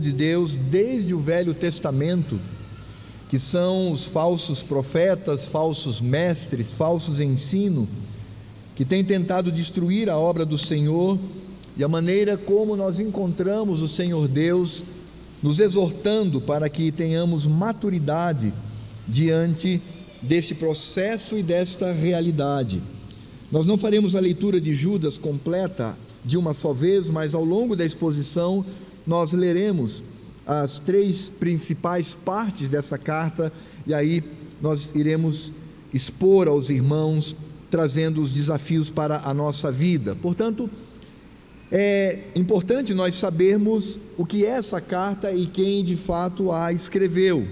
de Deus desde o Velho Testamento, que são os falsos profetas, falsos mestres, falsos ensino, que têm tentado destruir a obra do Senhor e a maneira como nós encontramos o Senhor Deus nos exortando para que tenhamos maturidade diante deste processo e desta realidade. Nós não faremos a leitura de Judas completa de uma só vez, mas ao longo da exposição nós leremos as três principais partes dessa carta e aí nós iremos expor aos irmãos, trazendo os desafios para a nossa vida. Portanto, é importante nós sabermos o que é essa carta e quem de fato a escreveu.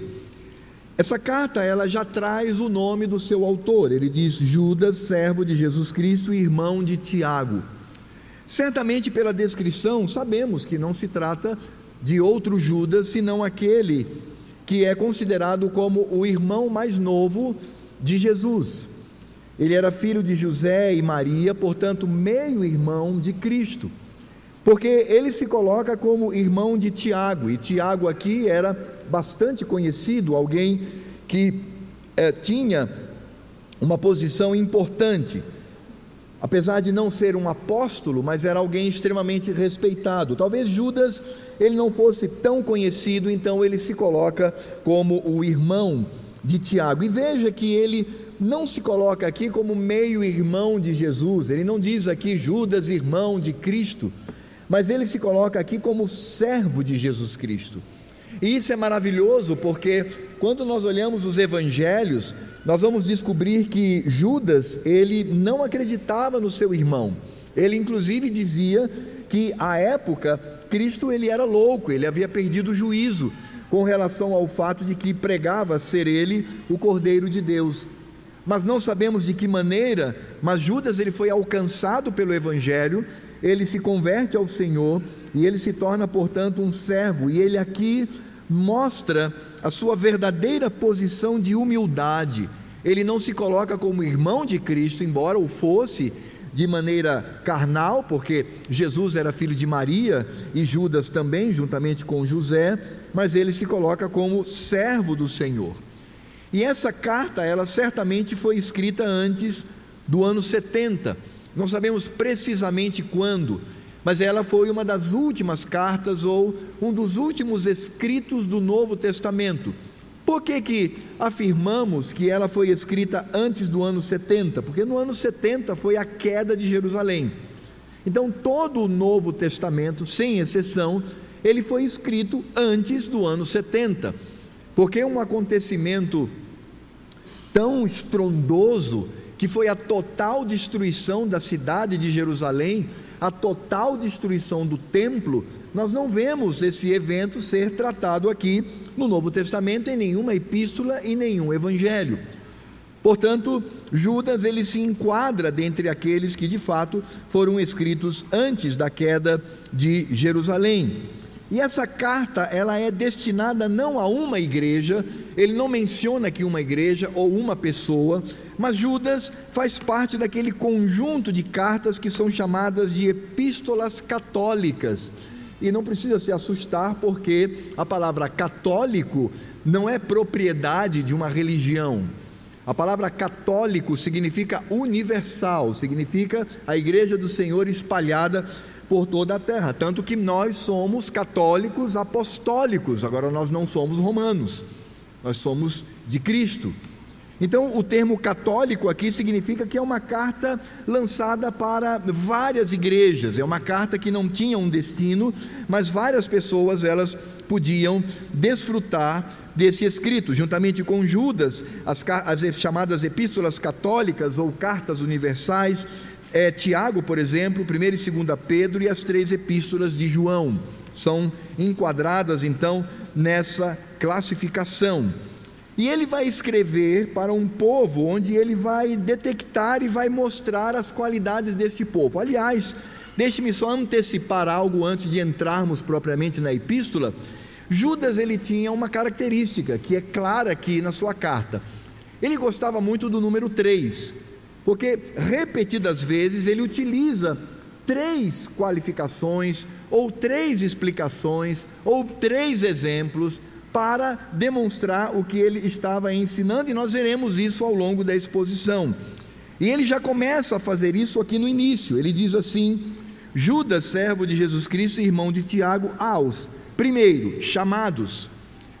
Essa carta ela já traz o nome do seu autor. Ele diz Judas, servo de Jesus Cristo e irmão de Tiago. Certamente, pela descrição, sabemos que não se trata de outro Judas, senão aquele que é considerado como o irmão mais novo de Jesus. Ele era filho de José e Maria, portanto, meio-irmão de Cristo. Porque ele se coloca como irmão de Tiago, e Tiago aqui era bastante conhecido, alguém que é, tinha uma posição importante apesar de não ser um apóstolo, mas era alguém extremamente respeitado. Talvez Judas ele não fosse tão conhecido, então ele se coloca como o irmão de Tiago. E veja que ele não se coloca aqui como meio-irmão de Jesus, ele não diz aqui Judas, irmão de Cristo, mas ele se coloca aqui como servo de Jesus Cristo. E isso é maravilhoso porque quando nós olhamos os evangelhos, nós vamos descobrir que Judas, ele não acreditava no seu irmão. Ele inclusive dizia que à época Cristo ele era louco, ele havia perdido o juízo com relação ao fato de que pregava ser ele o Cordeiro de Deus. Mas não sabemos de que maneira, mas Judas ele foi alcançado pelo evangelho, ele se converte ao Senhor e ele se torna, portanto, um servo. E ele aqui mostra a sua verdadeira posição de humildade. Ele não se coloca como irmão de Cristo, embora o fosse de maneira carnal, porque Jesus era filho de Maria e Judas também, juntamente com José, mas ele se coloca como servo do Senhor. E essa carta, ela certamente foi escrita antes do ano 70. Não sabemos precisamente quando, mas ela foi uma das últimas cartas ou um dos últimos escritos do Novo Testamento. Por que, que afirmamos que ela foi escrita antes do ano 70? Porque no ano 70 foi a queda de Jerusalém. Então, todo o Novo Testamento, sem exceção, ele foi escrito antes do ano 70. Porque um acontecimento tão estrondoso, que foi a total destruição da cidade de Jerusalém, a total destruição do templo, nós não vemos esse evento ser tratado aqui no Novo Testamento em nenhuma epístola e nenhum evangelho. Portanto, Judas ele se enquadra dentre aqueles que de fato foram escritos antes da queda de Jerusalém. E essa carta, ela é destinada não a uma igreja, ele não menciona aqui uma igreja ou uma pessoa, mas Judas faz parte daquele conjunto de cartas que são chamadas de epístolas católicas. E não precisa se assustar, porque a palavra católico não é propriedade de uma religião. A palavra católico significa universal, significa a igreja do Senhor espalhada por toda a terra. Tanto que nós somos católicos apostólicos, agora nós não somos romanos, nós somos de Cristo. Então, o termo católico aqui significa que é uma carta lançada para várias igrejas, é uma carta que não tinha um destino, mas várias pessoas elas podiam desfrutar desse escrito, juntamente com Judas, as, as chamadas epístolas católicas ou cartas universais é, Tiago, por exemplo, 1 e 2 Pedro e as três epístolas de João. São enquadradas então nessa classificação. E ele vai escrever para um povo onde ele vai detectar e vai mostrar as qualidades deste povo. Aliás, deixe-me só antecipar algo antes de entrarmos propriamente na epístola. Judas ele tinha uma característica que é clara aqui na sua carta. Ele gostava muito do número 3 porque repetidas vezes ele utiliza três qualificações, ou três explicações, ou três exemplos para demonstrar o que ele estava ensinando, e nós veremos isso ao longo da exposição. E ele já começa a fazer isso aqui no início. Ele diz assim: Judas, servo de Jesus Cristo e irmão de Tiago, aos, primeiro, chamados,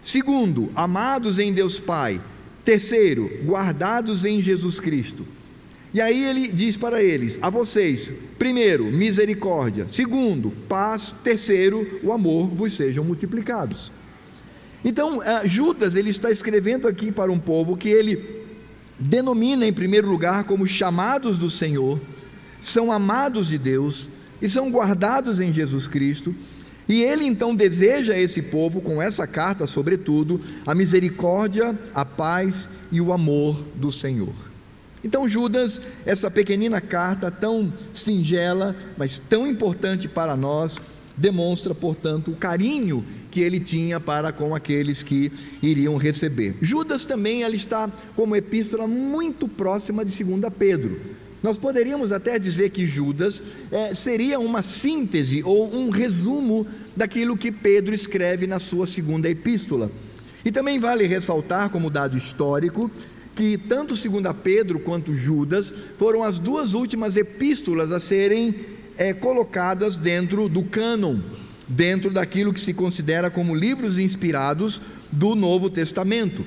segundo, amados em Deus Pai, terceiro, guardados em Jesus Cristo. E aí ele diz para eles: a vocês, primeiro, misericórdia, segundo, paz, terceiro, o amor vos sejam multiplicados. Então, eh, Judas ele está escrevendo aqui para um povo que ele denomina em primeiro lugar como chamados do Senhor, são amados de Deus e são guardados em Jesus Cristo. E ele então deseja a esse povo, com essa carta, sobretudo, a misericórdia, a paz e o amor do Senhor. Então, Judas, essa pequenina carta tão singela, mas tão importante para nós, demonstra, portanto, o carinho que ele tinha para com aqueles que iriam receber. Judas também ela está como epístola muito próxima de 2 Pedro. Nós poderíamos até dizer que Judas é, seria uma síntese ou um resumo daquilo que Pedro escreve na sua segunda epístola. E também vale ressaltar, como dado histórico, que tanto 2 Pedro quanto Judas foram as duas últimas epístolas a serem é, colocadas dentro do cânon, dentro daquilo que se considera como livros inspirados do Novo Testamento.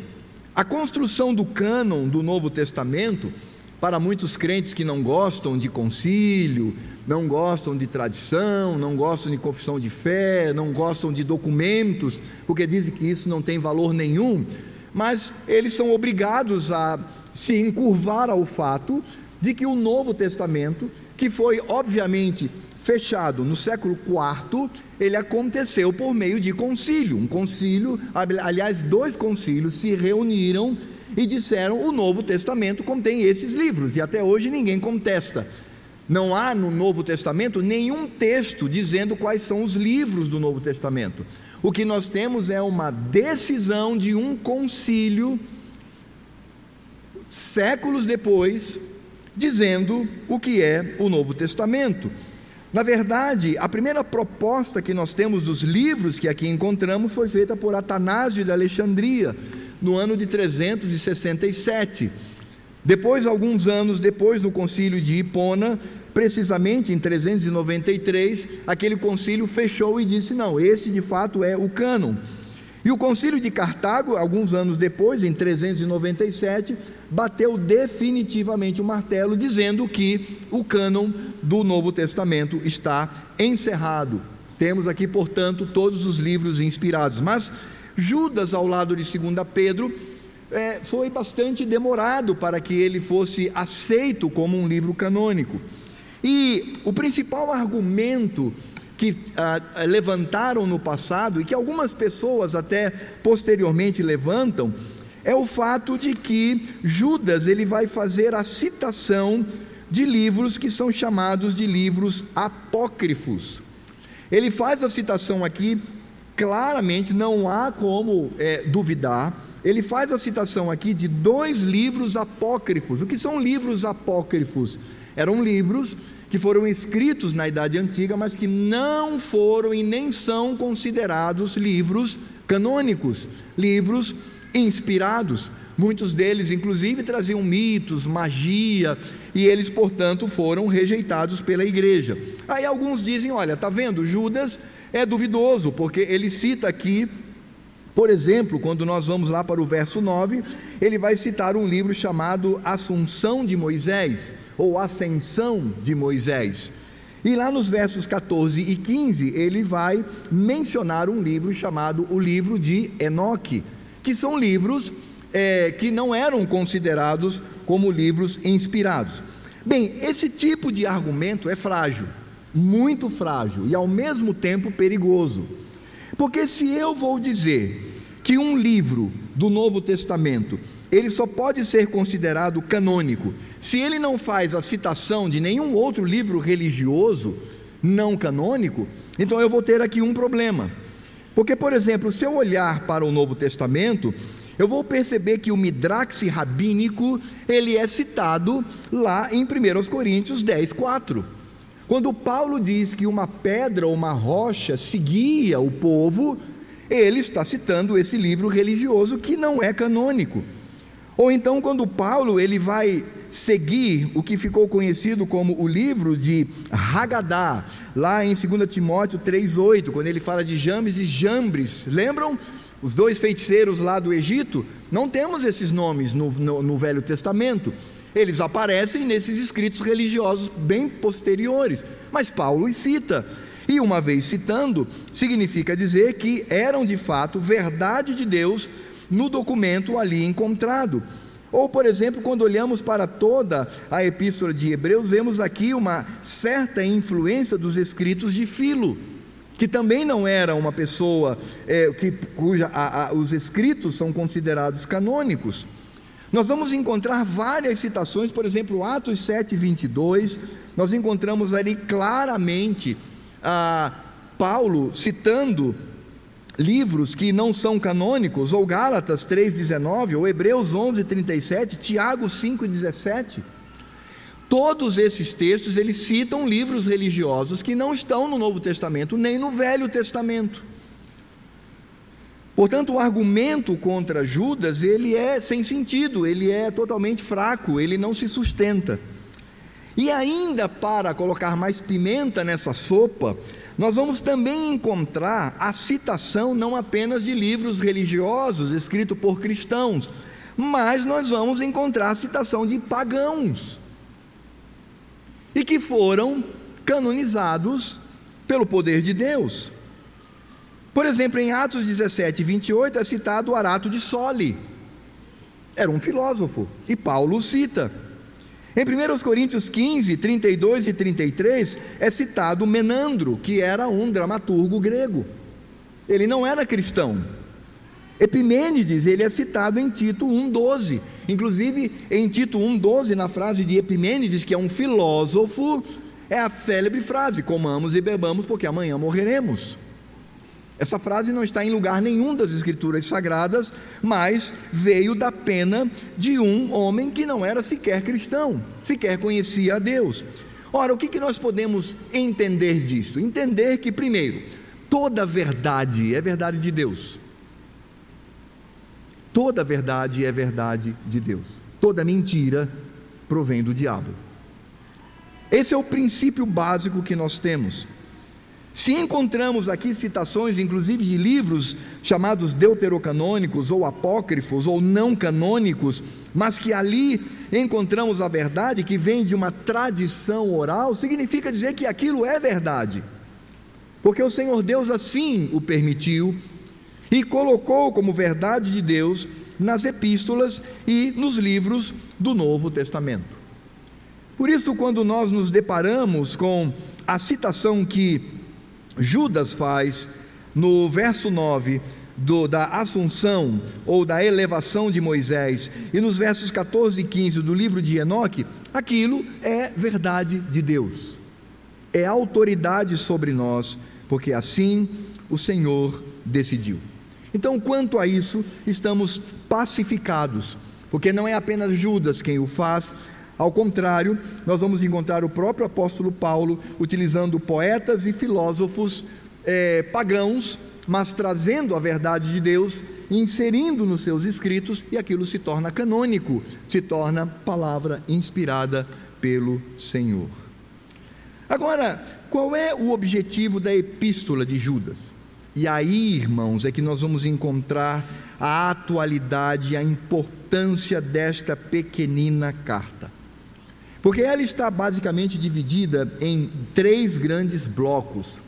A construção do cânon do Novo Testamento, para muitos crentes que não gostam de concílio, não gostam de tradição, não gostam de confissão de fé, não gostam de documentos, porque dizem que isso não tem valor nenhum, mas eles são obrigados a se encurvar ao fato de que o Novo Testamento que foi obviamente fechado no século IV, ele aconteceu por meio de concílio. Um concílio, aliás, dois concílios se reuniram e disseram: o Novo Testamento contém esses livros, e até hoje ninguém contesta. Não há no Novo Testamento nenhum texto dizendo quais são os livros do Novo Testamento. O que nós temos é uma decisão de um concílio, séculos depois, dizendo o que é o Novo Testamento. Na verdade, a primeira proposta que nós temos dos livros que aqui encontramos foi feita por Atanásio de Alexandria, no ano de 367. Depois, alguns anos depois, no concílio de Hipona, precisamente em 393, aquele concílio fechou e disse: não, esse de fato é o cânon. E o concílio de Cartago, alguns anos depois, em 397, bateu definitivamente o martelo, dizendo que o cânon do Novo Testamento está encerrado. Temos aqui, portanto, todos os livros inspirados. Mas Judas, ao lado de 2 Pedro, é, foi bastante demorado para que ele fosse aceito como um livro canônico. E o principal argumento que ah, levantaram no passado e que algumas pessoas até posteriormente levantam é o fato de que Judas ele vai fazer a citação de livros que são chamados de livros apócrifos. Ele faz a citação aqui claramente, não há como é, duvidar. Ele faz a citação aqui de dois livros apócrifos. O que são livros apócrifos? Eram livros que foram escritos na Idade Antiga, mas que não foram e nem são considerados livros canônicos, livros inspirados. Muitos deles, inclusive, traziam mitos, magia, e eles, portanto, foram rejeitados pela igreja. Aí alguns dizem: olha, tá vendo, Judas é duvidoso, porque ele cita aqui por exemplo, quando nós vamos lá para o verso 9, ele vai citar um livro chamado Assunção de Moisés, ou Ascensão de Moisés. E lá nos versos 14 e 15, ele vai mencionar um livro chamado o livro de Enoque, que são livros é, que não eram considerados como livros inspirados. Bem, esse tipo de argumento é frágil, muito frágil e ao mesmo tempo perigoso. Porque se eu vou dizer que um livro do Novo Testamento, ele só pode ser considerado canônico se ele não faz a citação de nenhum outro livro religioso não canônico, então eu vou ter aqui um problema. Porque, por exemplo, se eu olhar para o Novo Testamento, eu vou perceber que o Midrax rabínico, ele é citado lá em 1 Coríntios 10, 4. Quando Paulo diz que uma pedra ou uma rocha seguia o povo, ele está citando esse livro religioso que não é canônico. Ou então quando Paulo ele vai seguir o que ficou conhecido como o livro de Haggadah, lá em 2 Timóteo 3:8, quando ele fala de Jambes e Jambres. Lembram? Os dois feiticeiros lá do Egito, não temos esses nomes no, no, no Velho Testamento. Eles aparecem nesses escritos religiosos bem posteriores, mas Paulo os cita. E uma vez citando, significa dizer que eram de fato verdade de Deus no documento ali encontrado. Ou, por exemplo, quando olhamos para toda a epístola de Hebreus, vemos aqui uma certa influência dos escritos de Filo, que também não era uma pessoa é, que, cuja a, a, os escritos são considerados canônicos. Nós vamos encontrar várias citações, por exemplo, Atos 7, 22, nós encontramos ali claramente a Paulo citando livros que não são canônicos, ou Gálatas 3,19, ou Hebreus 11,37, Tiago 5,17. Todos esses textos eles citam livros religiosos que não estão no Novo Testamento nem no Velho Testamento. Portanto, o argumento contra Judas ele é sem sentido, ele é totalmente fraco, ele não se sustenta. E ainda para colocar mais pimenta nessa sopa, nós vamos também encontrar a citação não apenas de livros religiosos escritos por cristãos, mas nós vamos encontrar a citação de pagãos e que foram canonizados pelo poder de Deus. Por exemplo, em Atos 17, 28 é citado Arato de Soli, era um filósofo, e Paulo cita. Em 1 Coríntios 15, 32 e 33 é citado Menandro, que era um dramaturgo grego. Ele não era cristão. Epimênides, ele é citado em Tito 1:12. Inclusive, em Tito 1:12, na frase de Epimênides, que é um filósofo, é a célebre frase: "Comamos e bebamos, porque amanhã morreremos". Essa frase não está em lugar nenhum das escrituras sagradas, mas veio da pena de um homem que não era sequer cristão, sequer conhecia a Deus. Ora, o que, nós podemos entender disto? Entender que, primeiro, toda verdade é verdade de Deus. Toda verdade é verdade de Deus. Toda mentira provém do diabo. Esse é o princípio básico que nós temos. Se encontramos aqui citações, inclusive de livros chamados deuterocanônicos, ou apócrifos, ou não canônicos, mas que ali encontramos a verdade que vem de uma tradição oral, significa dizer que aquilo é verdade, porque o Senhor Deus assim o permitiu e colocou como verdade de Deus nas epístolas e nos livros do Novo Testamento. Por isso, quando nós nos deparamos com a citação que Judas faz no verso 9 do, da assunção ou da elevação de Moisés e nos versos 14 e 15 do livro de Enoque, aquilo é verdade de Deus, é autoridade sobre nós, porque assim o Senhor decidiu. Então, quanto a isso, estamos pacificados, porque não é apenas Judas quem o faz, ao contrário, nós vamos encontrar o próprio apóstolo Paulo utilizando poetas e filósofos é, pagãos, mas trazendo a verdade de Deus, inserindo nos seus escritos, e aquilo se torna canônico, se torna palavra inspirada pelo Senhor. Agora, qual é o objetivo da epístola de Judas? E aí, irmãos, é que nós vamos encontrar a atualidade e a importância desta pequenina carta. Porque ela está basicamente dividida em três grandes blocos.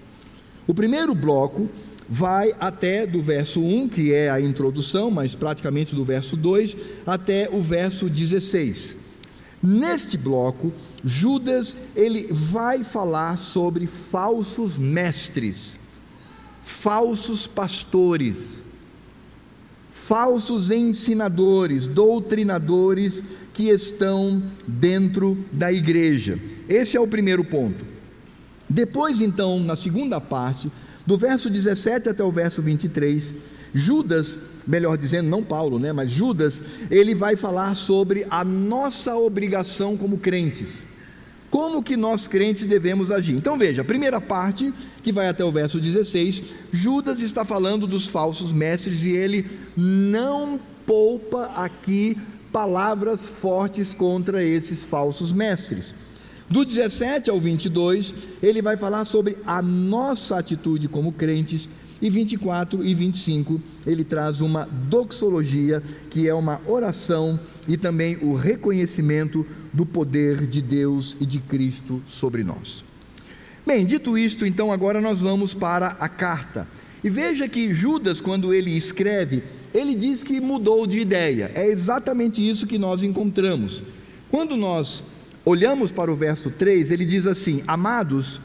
O primeiro bloco vai até do verso 1, que é a introdução, mas praticamente do verso 2 até o verso 16. Neste bloco, Judas ele vai falar sobre falsos mestres, falsos pastores, falsos ensinadores, doutrinadores que estão dentro da igreja. Esse é o primeiro ponto. Depois, então, na segunda parte, do verso 17 até o verso 23, Judas, melhor dizendo, não Paulo, né, mas Judas, ele vai falar sobre a nossa obrigação como crentes. como que nós crentes devemos agir. Então veja, a primeira parte, que vai até o verso 16, Judas está falando dos falsos mestres e ele não poupa aqui palavras fortes contra esses falsos mestres. Do 17 ao 22, ele vai falar sobre a nossa atitude como crentes e 24 e 25, ele traz uma doxologia, que é uma oração e também o reconhecimento do poder de Deus e de Cristo sobre nós. Bem, dito isto, então agora nós vamos para a carta. E veja que Judas, quando ele escreve, ele diz que mudou de ideia. É exatamente isso que nós encontramos. Quando nós olhamos para o verso 3, ele diz assim: Amados,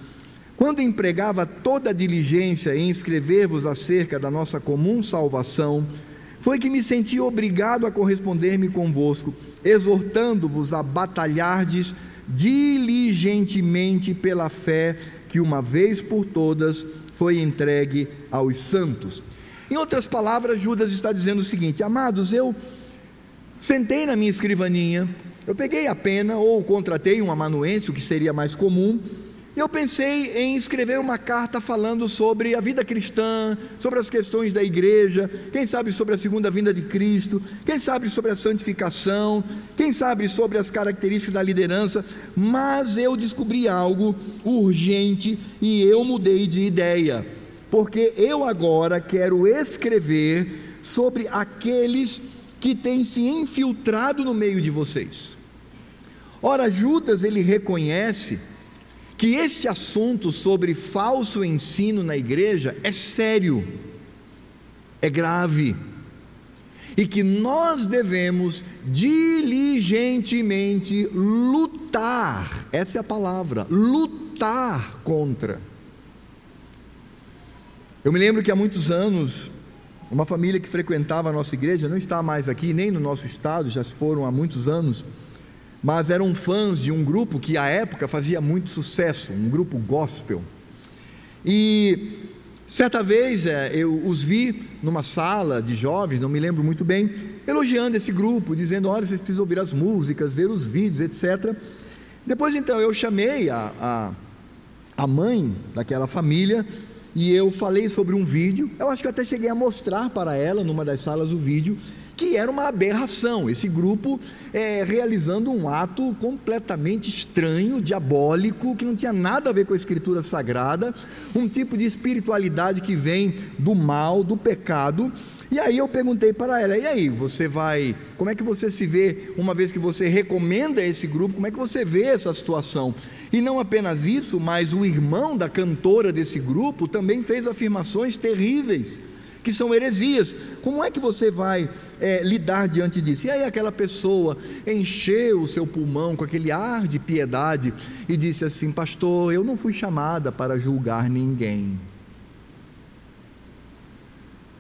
quando empregava toda a diligência em escrever-vos acerca da nossa comum salvação, foi que me senti obrigado a corresponder-me convosco, exortando-vos a batalhardes diligentemente pela fé que uma vez por todas foi entregue aos santos. Em outras palavras, Judas está dizendo o seguinte: Amados, eu sentei na minha escrivaninha, eu peguei a pena ou contratei um amanuense, o que seria mais comum, eu pensei em escrever uma carta falando sobre a vida cristã, sobre as questões da igreja, quem sabe sobre a segunda vinda de Cristo, quem sabe sobre a santificação, quem sabe sobre as características da liderança, mas eu descobri algo urgente e eu mudei de ideia, porque eu agora quero escrever sobre aqueles que têm se infiltrado no meio de vocês. Ora, Judas ele reconhece que este assunto sobre falso ensino na igreja é sério, é grave, e que nós devemos diligentemente lutar essa é a palavra lutar contra. Eu me lembro que há muitos anos, uma família que frequentava a nossa igreja, não está mais aqui, nem no nosso estado, já se foram há muitos anos, mas eram fãs de um grupo que à época fazia muito sucesso, um grupo gospel. E certa vez é, eu os vi numa sala de jovens, não me lembro muito bem, elogiando esse grupo, dizendo: olha, vocês precisam ouvir as músicas, ver os vídeos, etc. Depois então eu chamei a, a, a mãe daquela família e eu falei sobre um vídeo. Eu acho que eu até cheguei a mostrar para ela numa das salas o vídeo que era uma aberração. Esse grupo é, realizando um ato completamente estranho, diabólico, que não tinha nada a ver com a Escritura Sagrada, um tipo de espiritualidade que vem do mal, do pecado. E aí eu perguntei para ela: e aí, você vai. Como é que você se vê, uma vez que você recomenda esse grupo, como é que você vê essa situação? E não apenas isso, mas o irmão da cantora desse grupo também fez afirmações terríveis que são heresias. Como é que você vai é, lidar diante disso? E aí aquela pessoa encheu o seu pulmão com aquele ar de piedade e disse assim: Pastor, eu não fui chamada para julgar ninguém.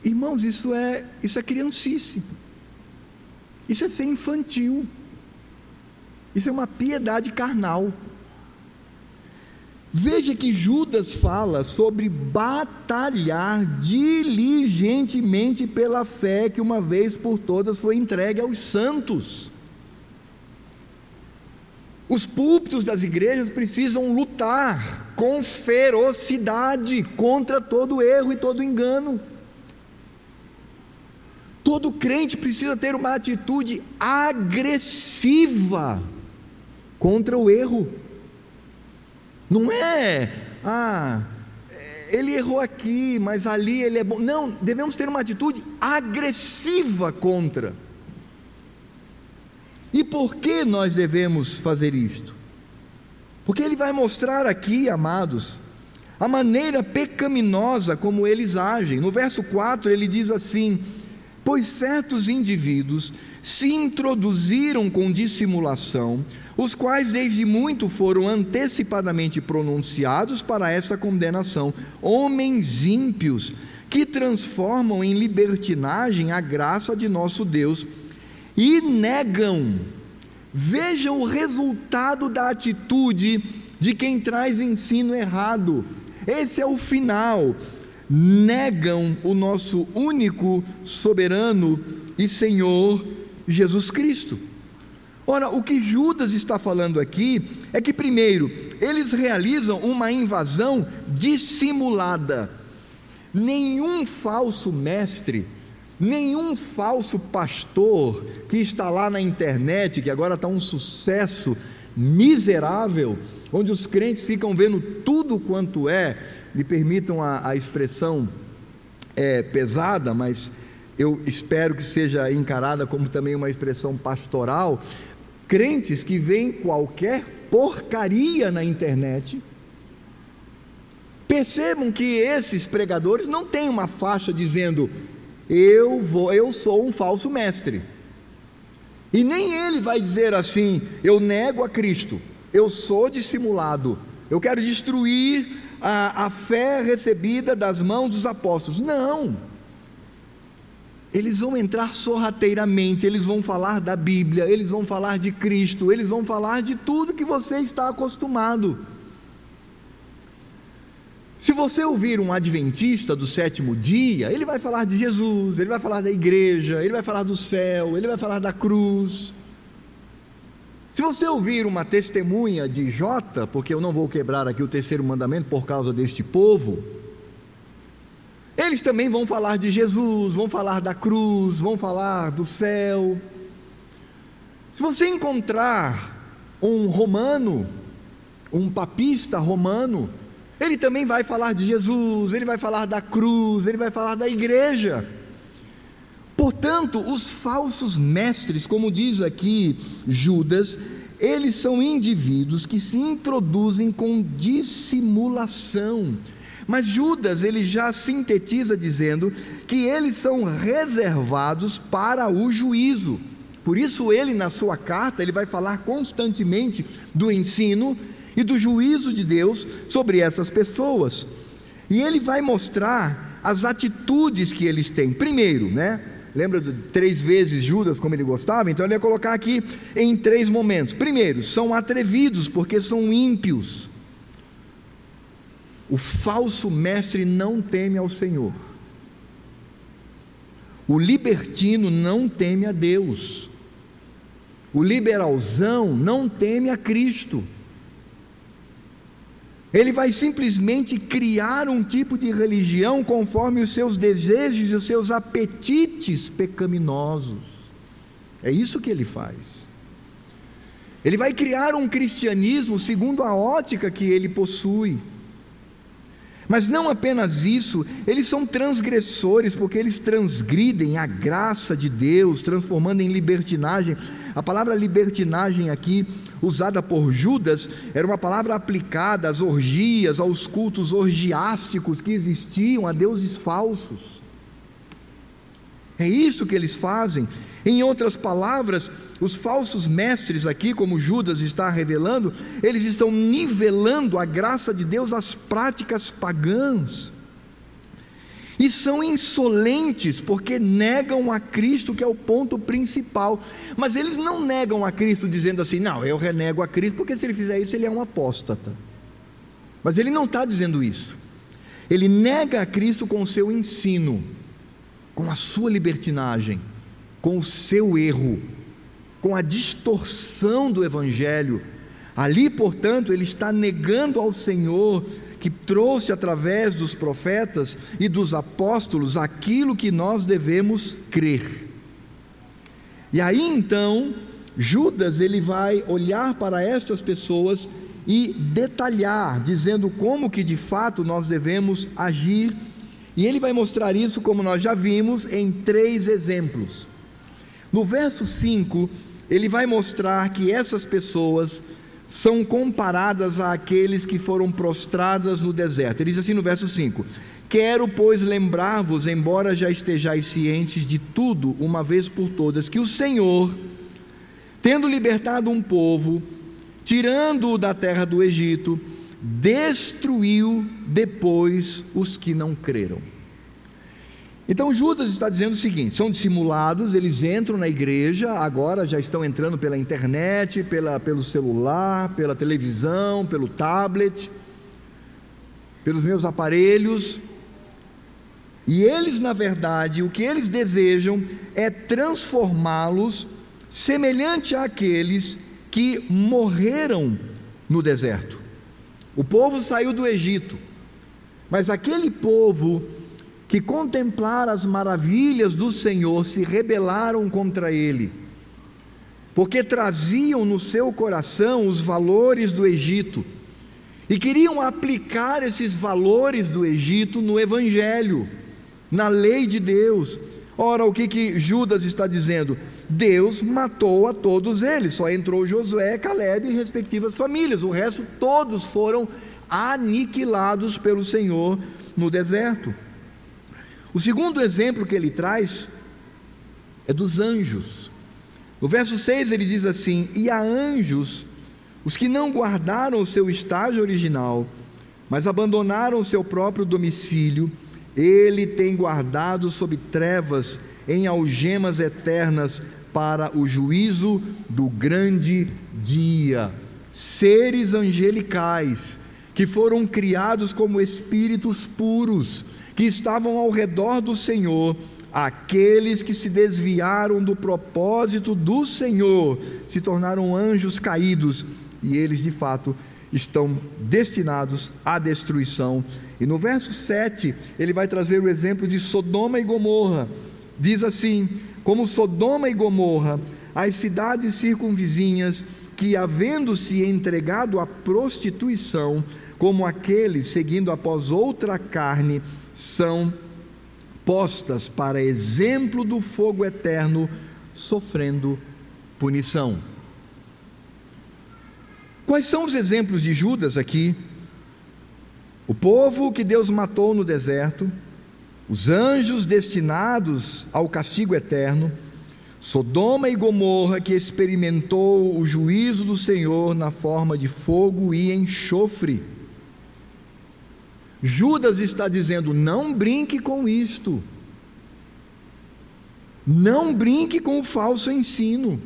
Irmãos, isso é isso é criancice. Isso é ser infantil. Isso é uma piedade carnal. Veja que Judas fala sobre batalhar diligentemente pela fé que uma vez por todas foi entregue aos santos. Os púlpitos das igrejas precisam lutar com ferocidade contra todo erro e todo engano. Todo crente precisa ter uma atitude agressiva contra o erro. Não é, ah, ele errou aqui, mas ali ele é bom. Não, devemos ter uma atitude agressiva contra. E por que nós devemos fazer isto? Porque ele vai mostrar aqui, amados, a maneira pecaminosa como eles agem. No verso 4 ele diz assim: Pois certos indivíduos se introduziram com dissimulação os quais desde muito foram antecipadamente pronunciados para esta condenação, homens ímpios que transformam em libertinagem a graça de nosso Deus e negam. Vejam o resultado da atitude de quem traz ensino errado. Esse é o final. Negam o nosso único soberano e Senhor Jesus Cristo. Ora, o que Judas está falando aqui é que, primeiro, eles realizam uma invasão dissimulada. Nenhum falso mestre, nenhum falso pastor que está lá na internet, que agora está um sucesso miserável, onde os crentes ficam vendo tudo quanto é, me permitam a, a expressão é, pesada, mas eu espero que seja encarada como também uma expressão pastoral crentes que veem qualquer porcaria na internet, percebam que esses pregadores não têm uma faixa dizendo eu vou, eu sou um falso mestre. E nem ele vai dizer assim: eu nego a Cristo, eu sou dissimulado, eu quero destruir a, a fé recebida das mãos dos apóstolos. Não eles vão entrar sorrateiramente, eles vão falar da Bíblia, eles vão falar de Cristo, eles vão falar de tudo que você está acostumado. Se você ouvir um adventista do sétimo dia, ele vai falar de Jesus, ele vai falar da igreja, ele vai falar do céu, ele vai falar da cruz. Se você ouvir uma testemunha de Jota, porque eu não vou quebrar aqui o terceiro mandamento por causa deste povo, eles também vão falar de Jesus, vão falar da cruz, vão falar do céu. Se você encontrar um romano, um papista romano, ele também vai falar de Jesus, ele vai falar da cruz, ele vai falar da igreja. Portanto, os falsos mestres, como diz aqui Judas, eles são indivíduos que se introduzem com dissimulação mas Judas ele já sintetiza dizendo que eles são reservados para o juízo. Por isso ele na sua carta ele vai falar constantemente do ensino e do juízo de Deus sobre essas pessoas. E ele vai mostrar as atitudes que eles têm. Primeiro, né? Lembra de três vezes Judas como ele gostava? Então ele ia colocar aqui em três momentos. Primeiro, são atrevidos porque são ímpios. O falso mestre não teme ao Senhor. O libertino não teme a Deus. O liberalzão não teme a Cristo. Ele vai simplesmente criar um tipo de religião conforme os seus desejos e os seus apetites pecaminosos. É isso que ele faz. Ele vai criar um cristianismo segundo a ótica que ele possui. Mas não apenas isso, eles são transgressores, porque eles transgridem a graça de Deus, transformando em libertinagem. A palavra libertinagem aqui, usada por Judas, era uma palavra aplicada às orgias, aos cultos orgiásticos que existiam a deuses falsos. É isso que eles fazem. Em outras palavras, os falsos mestres aqui, como Judas está revelando, eles estão nivelando a graça de Deus às práticas pagãs. E são insolentes porque negam a Cristo, que é o ponto principal. Mas eles não negam a Cristo dizendo assim: não, eu renego a Cristo, porque se ele fizer isso, ele é um apóstata. Mas ele não está dizendo isso. Ele nega a Cristo com o seu ensino, com a sua libertinagem com o seu erro, com a distorção do Evangelho. Ali, portanto, ele está negando ao Senhor que trouxe através dos profetas e dos apóstolos aquilo que nós devemos crer. E aí então, Judas ele vai olhar para estas pessoas e detalhar, dizendo como que de fato nós devemos agir, e ele vai mostrar isso, como nós já vimos, em três exemplos. No verso 5, ele vai mostrar que essas pessoas são comparadas àqueles que foram prostradas no deserto. Ele diz assim no verso 5: Quero, pois, lembrar-vos, embora já estejais cientes de tudo, uma vez por todas, que o Senhor, tendo libertado um povo, tirando-o da terra do Egito, destruiu depois os que não creram. Então Judas está dizendo o seguinte: são dissimulados, eles entram na igreja, agora já estão entrando pela internet, pela, pelo celular, pela televisão, pelo tablet, pelos meus aparelhos. E eles, na verdade, o que eles desejam é transformá-los semelhante àqueles que morreram no deserto. O povo saiu do Egito, mas aquele povo que contemplaram as maravilhas do Senhor se rebelaram contra ele, porque traziam no seu coração os valores do Egito e queriam aplicar esses valores do Egito no Evangelho, na lei de Deus. Ora, o que, que Judas está dizendo? Deus matou a todos eles, só entrou Josué, Caleb e respectivas famílias, o resto todos foram aniquilados pelo Senhor no deserto. O segundo exemplo que ele traz é dos anjos. No verso 6 ele diz assim: E há anjos, os que não guardaram o seu estágio original, mas abandonaram o seu próprio domicílio, ele tem guardado sob trevas, em algemas eternas, para o juízo do grande dia. Seres angelicais que foram criados como espíritos puros, que estavam ao redor do Senhor, aqueles que se desviaram do propósito do Senhor, se tornaram anjos caídos e eles de fato estão destinados à destruição. E no verso 7, ele vai trazer o exemplo de Sodoma e Gomorra. Diz assim: como Sodoma e Gomorra, as cidades circunvizinhas, que, havendo-se entregado à prostituição, como aqueles seguindo após outra carne, são postas para exemplo do fogo eterno, sofrendo punição. Quais são os exemplos de Judas aqui? O povo que Deus matou no deserto, os anjos destinados ao castigo eterno, Sodoma e Gomorra, que experimentou o juízo do Senhor na forma de fogo e enxofre. Judas está dizendo: não brinque com isto, não brinque com o falso ensino,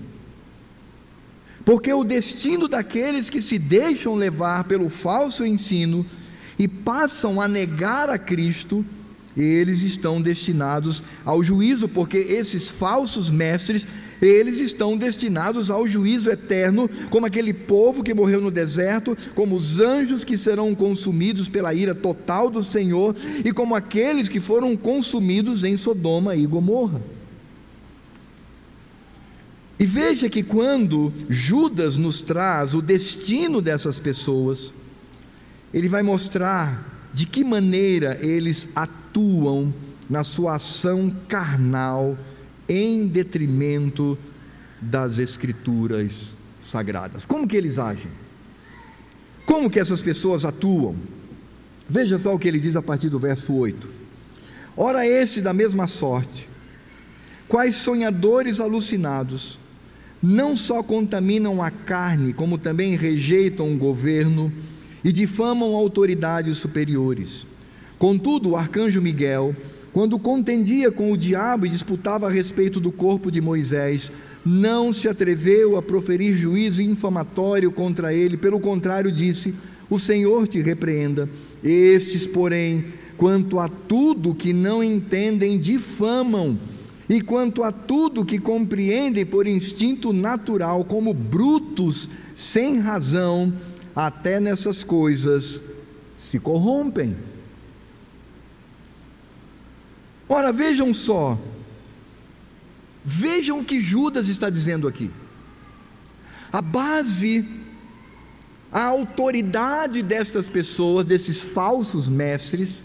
porque o destino daqueles que se deixam levar pelo falso ensino e passam a negar a Cristo eles estão destinados ao juízo, porque esses falsos mestres, eles estão destinados ao juízo eterno, como aquele povo que morreu no deserto, como os anjos que serão consumidos pela ira total do Senhor, e como aqueles que foram consumidos em Sodoma e Gomorra. E veja que quando Judas nos traz o destino dessas pessoas, ele vai mostrar de que maneira eles atuam na sua ação carnal em detrimento das escrituras sagradas. Como que eles agem? Como que essas pessoas atuam? Veja só o que ele diz a partir do verso 8. Ora, este da mesma sorte, quais sonhadores alucinados, não só contaminam a carne, como também rejeitam o governo, e difamam autoridades superiores. Contudo, o arcanjo Miguel, quando contendia com o diabo e disputava a respeito do corpo de Moisés, não se atreveu a proferir juízo infamatório contra ele, pelo contrário, disse: O Senhor te repreenda. Estes, porém, quanto a tudo que não entendem, difamam, e quanto a tudo que compreendem por instinto natural, como brutos, sem razão, até nessas coisas se corrompem. Ora, vejam só, vejam o que Judas está dizendo aqui. A base, a autoridade destas pessoas, desses falsos mestres,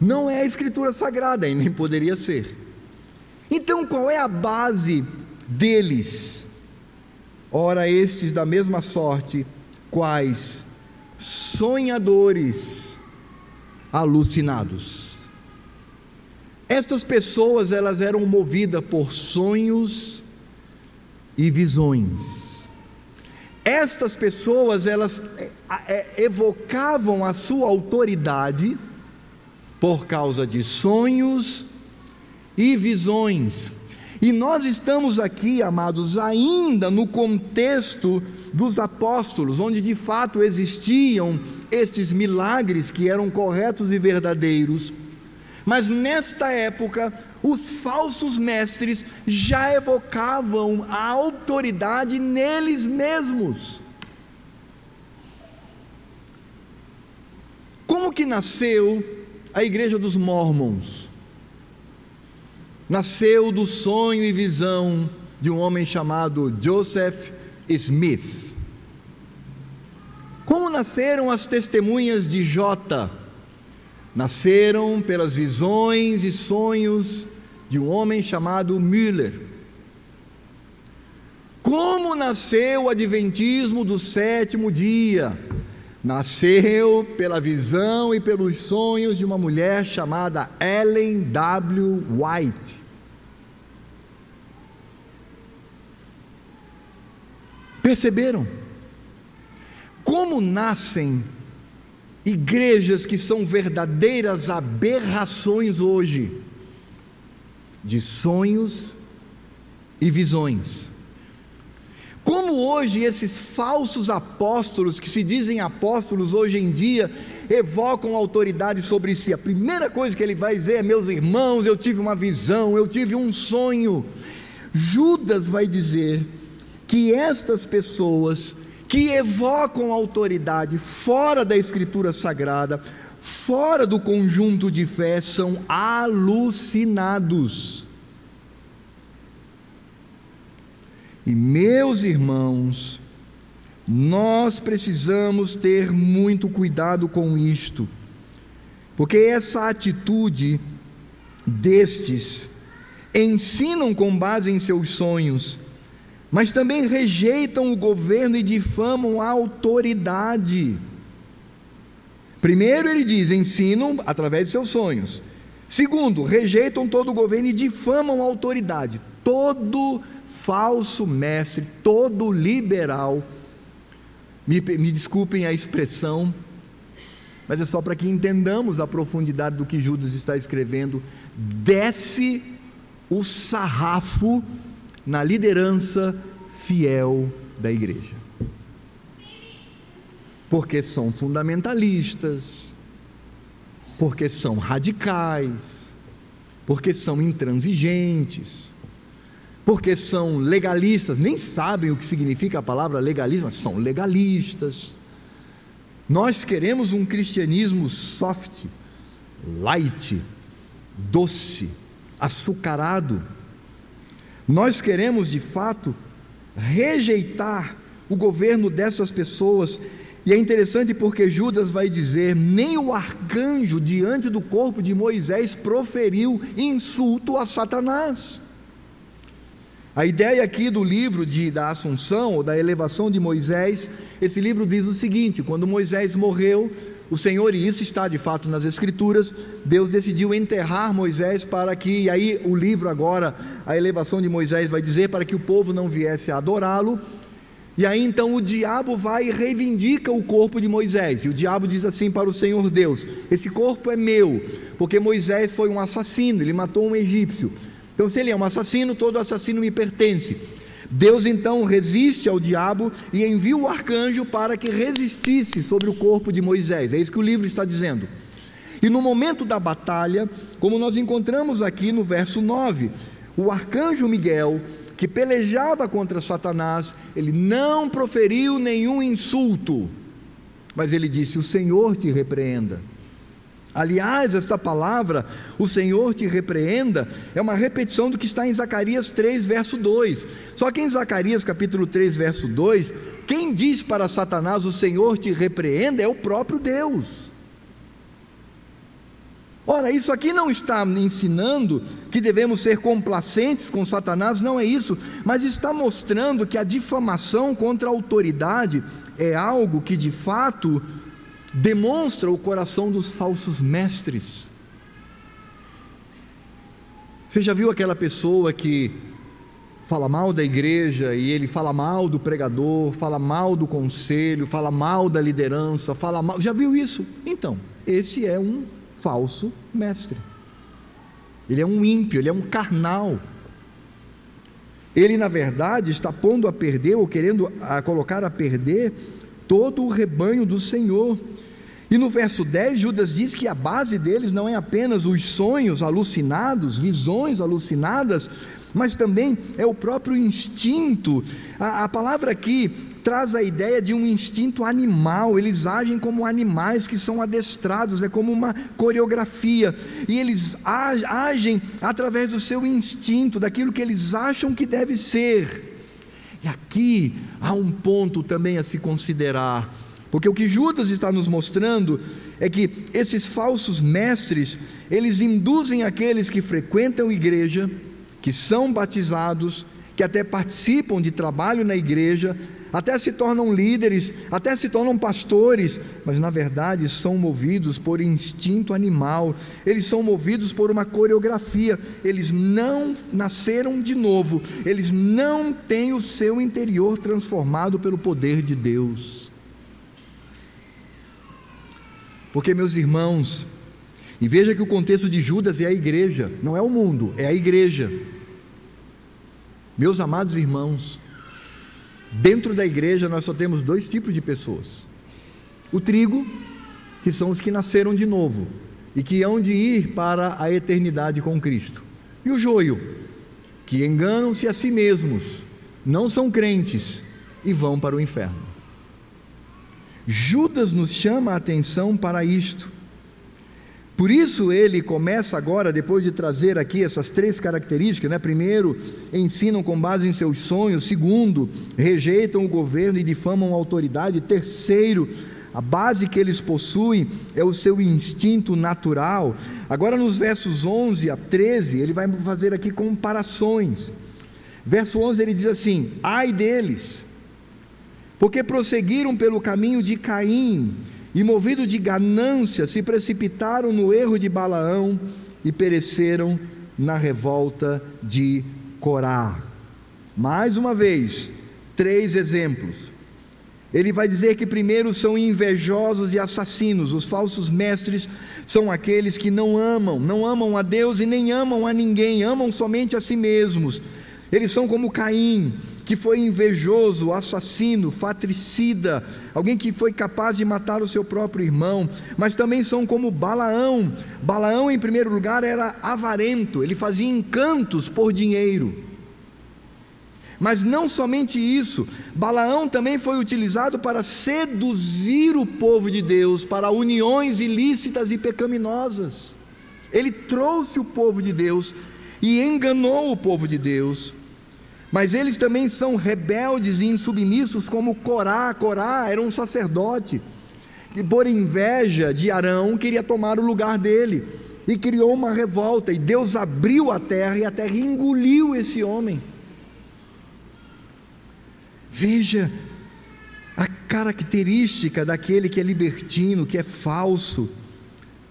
não é a Escritura Sagrada, e nem poderia ser. Então, qual é a base deles? Ora, estes da mesma sorte quais sonhadores alucinados. Estas pessoas elas eram movidas por sonhos e visões. Estas pessoas elas é, é, evocavam a sua autoridade por causa de sonhos e visões. E nós estamos aqui, amados, ainda no contexto dos apóstolos, onde de fato existiam estes milagres que eram corretos e verdadeiros. Mas nesta época, os falsos mestres já evocavam a autoridade neles mesmos. Como que nasceu a igreja dos Mormons? Nasceu do sonho e visão de um homem chamado Joseph Smith. Como nasceram as testemunhas de Jota? Nasceram pelas visões e sonhos de um homem chamado Müller. Como nasceu o Adventismo do sétimo dia? Nasceu pela visão e pelos sonhos de uma mulher chamada Ellen W. White. Perceberam? Como nascem igrejas que são verdadeiras aberrações hoje, de sonhos e visões. Como hoje esses falsos apóstolos, que se dizem apóstolos hoje em dia, evocam autoridade sobre si. A primeira coisa que ele vai dizer é: meus irmãos, eu tive uma visão, eu tive um sonho. Judas vai dizer que estas pessoas que evocam autoridade fora da Escritura Sagrada, fora do conjunto de fé, são alucinados. E meus irmãos, nós precisamos ter muito cuidado com isto, porque essa atitude destes ensinam com base em seus sonhos, mas também rejeitam o governo e difamam a autoridade. Primeiro, ele diz: ensinam através de seus sonhos. Segundo, rejeitam todo o governo e difamam a autoridade. Todo falso mestre, todo liberal, me, me desculpem a expressão, mas é só para que entendamos a profundidade do que Judas está escrevendo, desce o sarrafo na liderança fiel da igreja. Porque são fundamentalistas, porque são radicais, porque são intransigentes, porque são legalistas, nem sabem o que significa a palavra legalismo, mas são legalistas. Nós queremos um cristianismo soft, light, doce, açucarado nós queremos de fato rejeitar o governo dessas pessoas, e é interessante porque Judas vai dizer: nem o arcanjo diante do corpo de Moisés proferiu insulto a Satanás. A ideia aqui do livro de, da Assunção, ou da elevação de Moisés, esse livro diz o seguinte: quando Moisés morreu, o Senhor, e isso está de fato nas Escrituras, Deus decidiu enterrar Moisés para que, e aí o livro agora, a elevação de Moisés vai dizer, para que o povo não viesse a adorá-lo. E aí então o diabo vai e reivindica o corpo de Moisés. E o diabo diz assim para o Senhor Deus: Esse corpo é meu, porque Moisés foi um assassino, ele matou um egípcio. Então, se ele é um assassino, todo assassino me pertence. Deus então resiste ao diabo e envia o arcanjo para que resistisse sobre o corpo de Moisés. É isso que o livro está dizendo. E no momento da batalha, como nós encontramos aqui no verso 9, o arcanjo Miguel, que pelejava contra Satanás, ele não proferiu nenhum insulto, mas ele disse: O Senhor te repreenda. Aliás, essa palavra, o Senhor te repreenda, é uma repetição do que está em Zacarias 3, verso 2. Só que em Zacarias capítulo 3, verso 2, quem diz para Satanás o Senhor te repreenda é o próprio Deus. Ora, isso aqui não está ensinando que devemos ser complacentes com Satanás, não é isso, mas está mostrando que a difamação contra a autoridade é algo que de fato demonstra o coração dos falsos mestres. Você já viu aquela pessoa que fala mal da igreja e ele fala mal do pregador, fala mal do conselho, fala mal da liderança, fala mal. Já viu isso? Então, esse é um falso mestre. Ele é um ímpio, ele é um carnal. Ele, na verdade, está pondo a perder ou querendo a colocar a perder todo o rebanho do Senhor. E no verso 10, Judas diz que a base deles não é apenas os sonhos alucinados, visões alucinadas, mas também é o próprio instinto. A, a, palavra aqui traz a ideia de um instinto animal, eles agem como animais que são adestrados, é como uma coreografia, e eles agem através do seu instinto, daquilo que eles acham que deve ser. E aqui há um ponto também a se considerar, porque o que Judas está nos mostrando é que esses falsos mestres, eles induzem aqueles que frequentam igreja, que são batizados, que até participam de trabalho na igreja, até se tornam líderes, até se tornam pastores, mas na verdade são movidos por instinto animal, eles são movidos por uma coreografia, eles não nasceram de novo, eles não têm o seu interior transformado pelo poder de Deus. Porque, meus irmãos, e veja que o contexto de Judas é a igreja, não é o mundo, é a igreja. Meus amados irmãos, Dentro da igreja nós só temos dois tipos de pessoas: o trigo, que são os que nasceram de novo e que hão de ir para a eternidade com Cristo, e o joio, que enganam-se a si mesmos, não são crentes e vão para o inferno. Judas nos chama a atenção para isto. Por isso ele começa agora, depois de trazer aqui essas três características, né? Primeiro, ensinam com base em seus sonhos. Segundo, rejeitam o governo e difamam a autoridade. Terceiro, a base que eles possuem é o seu instinto natural. Agora, nos versos 11 a 13, ele vai fazer aqui comparações. Verso 11 ele diz assim: Ai deles, porque prosseguiram pelo caminho de Caim e, movido de ganância, se precipitaram no erro de Balaão e pereceram na revolta de Corá. Mais uma vez, três exemplos. Ele vai dizer que primeiro são invejosos e assassinos, os falsos mestres são aqueles que não amam, não amam a Deus e nem amam a ninguém, amam somente a si mesmos. Eles são como Caim, que foi invejoso, assassino, fatricida, alguém que foi capaz de matar o seu próprio irmão, mas também são como Balaão. Balaão, em primeiro lugar, era avarento, ele fazia encantos por dinheiro. Mas não somente isso, Balaão também foi utilizado para seduzir o povo de Deus para uniões ilícitas e pecaminosas. Ele trouxe o povo de Deus e enganou o povo de Deus mas eles também são rebeldes e insubmissos, como Corá. Corá era um sacerdote que, por inveja de Arão, queria tomar o lugar dele e criou uma revolta. E Deus abriu a terra e a terra engoliu esse homem. Veja a característica daquele que é libertino, que é falso,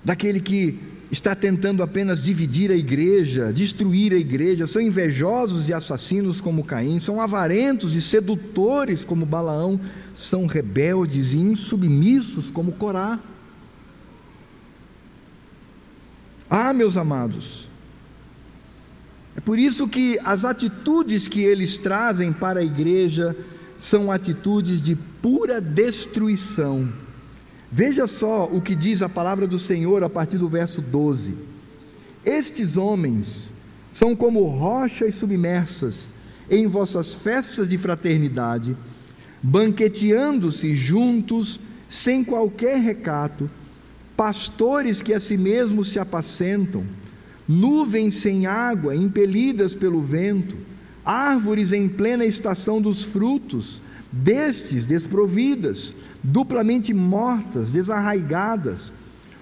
daquele que está tentando apenas dividir a igreja, destruir a igreja, são invejosos e assassinos como Caim, são avarentos e sedutores como Balaão, são rebeldes e insubmissos como Corá. Ah, meus amados, é por isso que as atitudes que eles trazem para a igreja são atitudes de pura destruição Veja só o que diz a palavra do Senhor a partir do verso 12: Estes homens são como rochas submersas em vossas festas de fraternidade, banqueteando-se juntos, sem qualquer recato, pastores que a si mesmos se apacentam, nuvens sem água, impelidas pelo vento, árvores em plena estação dos frutos, destes desprovidas, duplamente mortas, desarraigadas,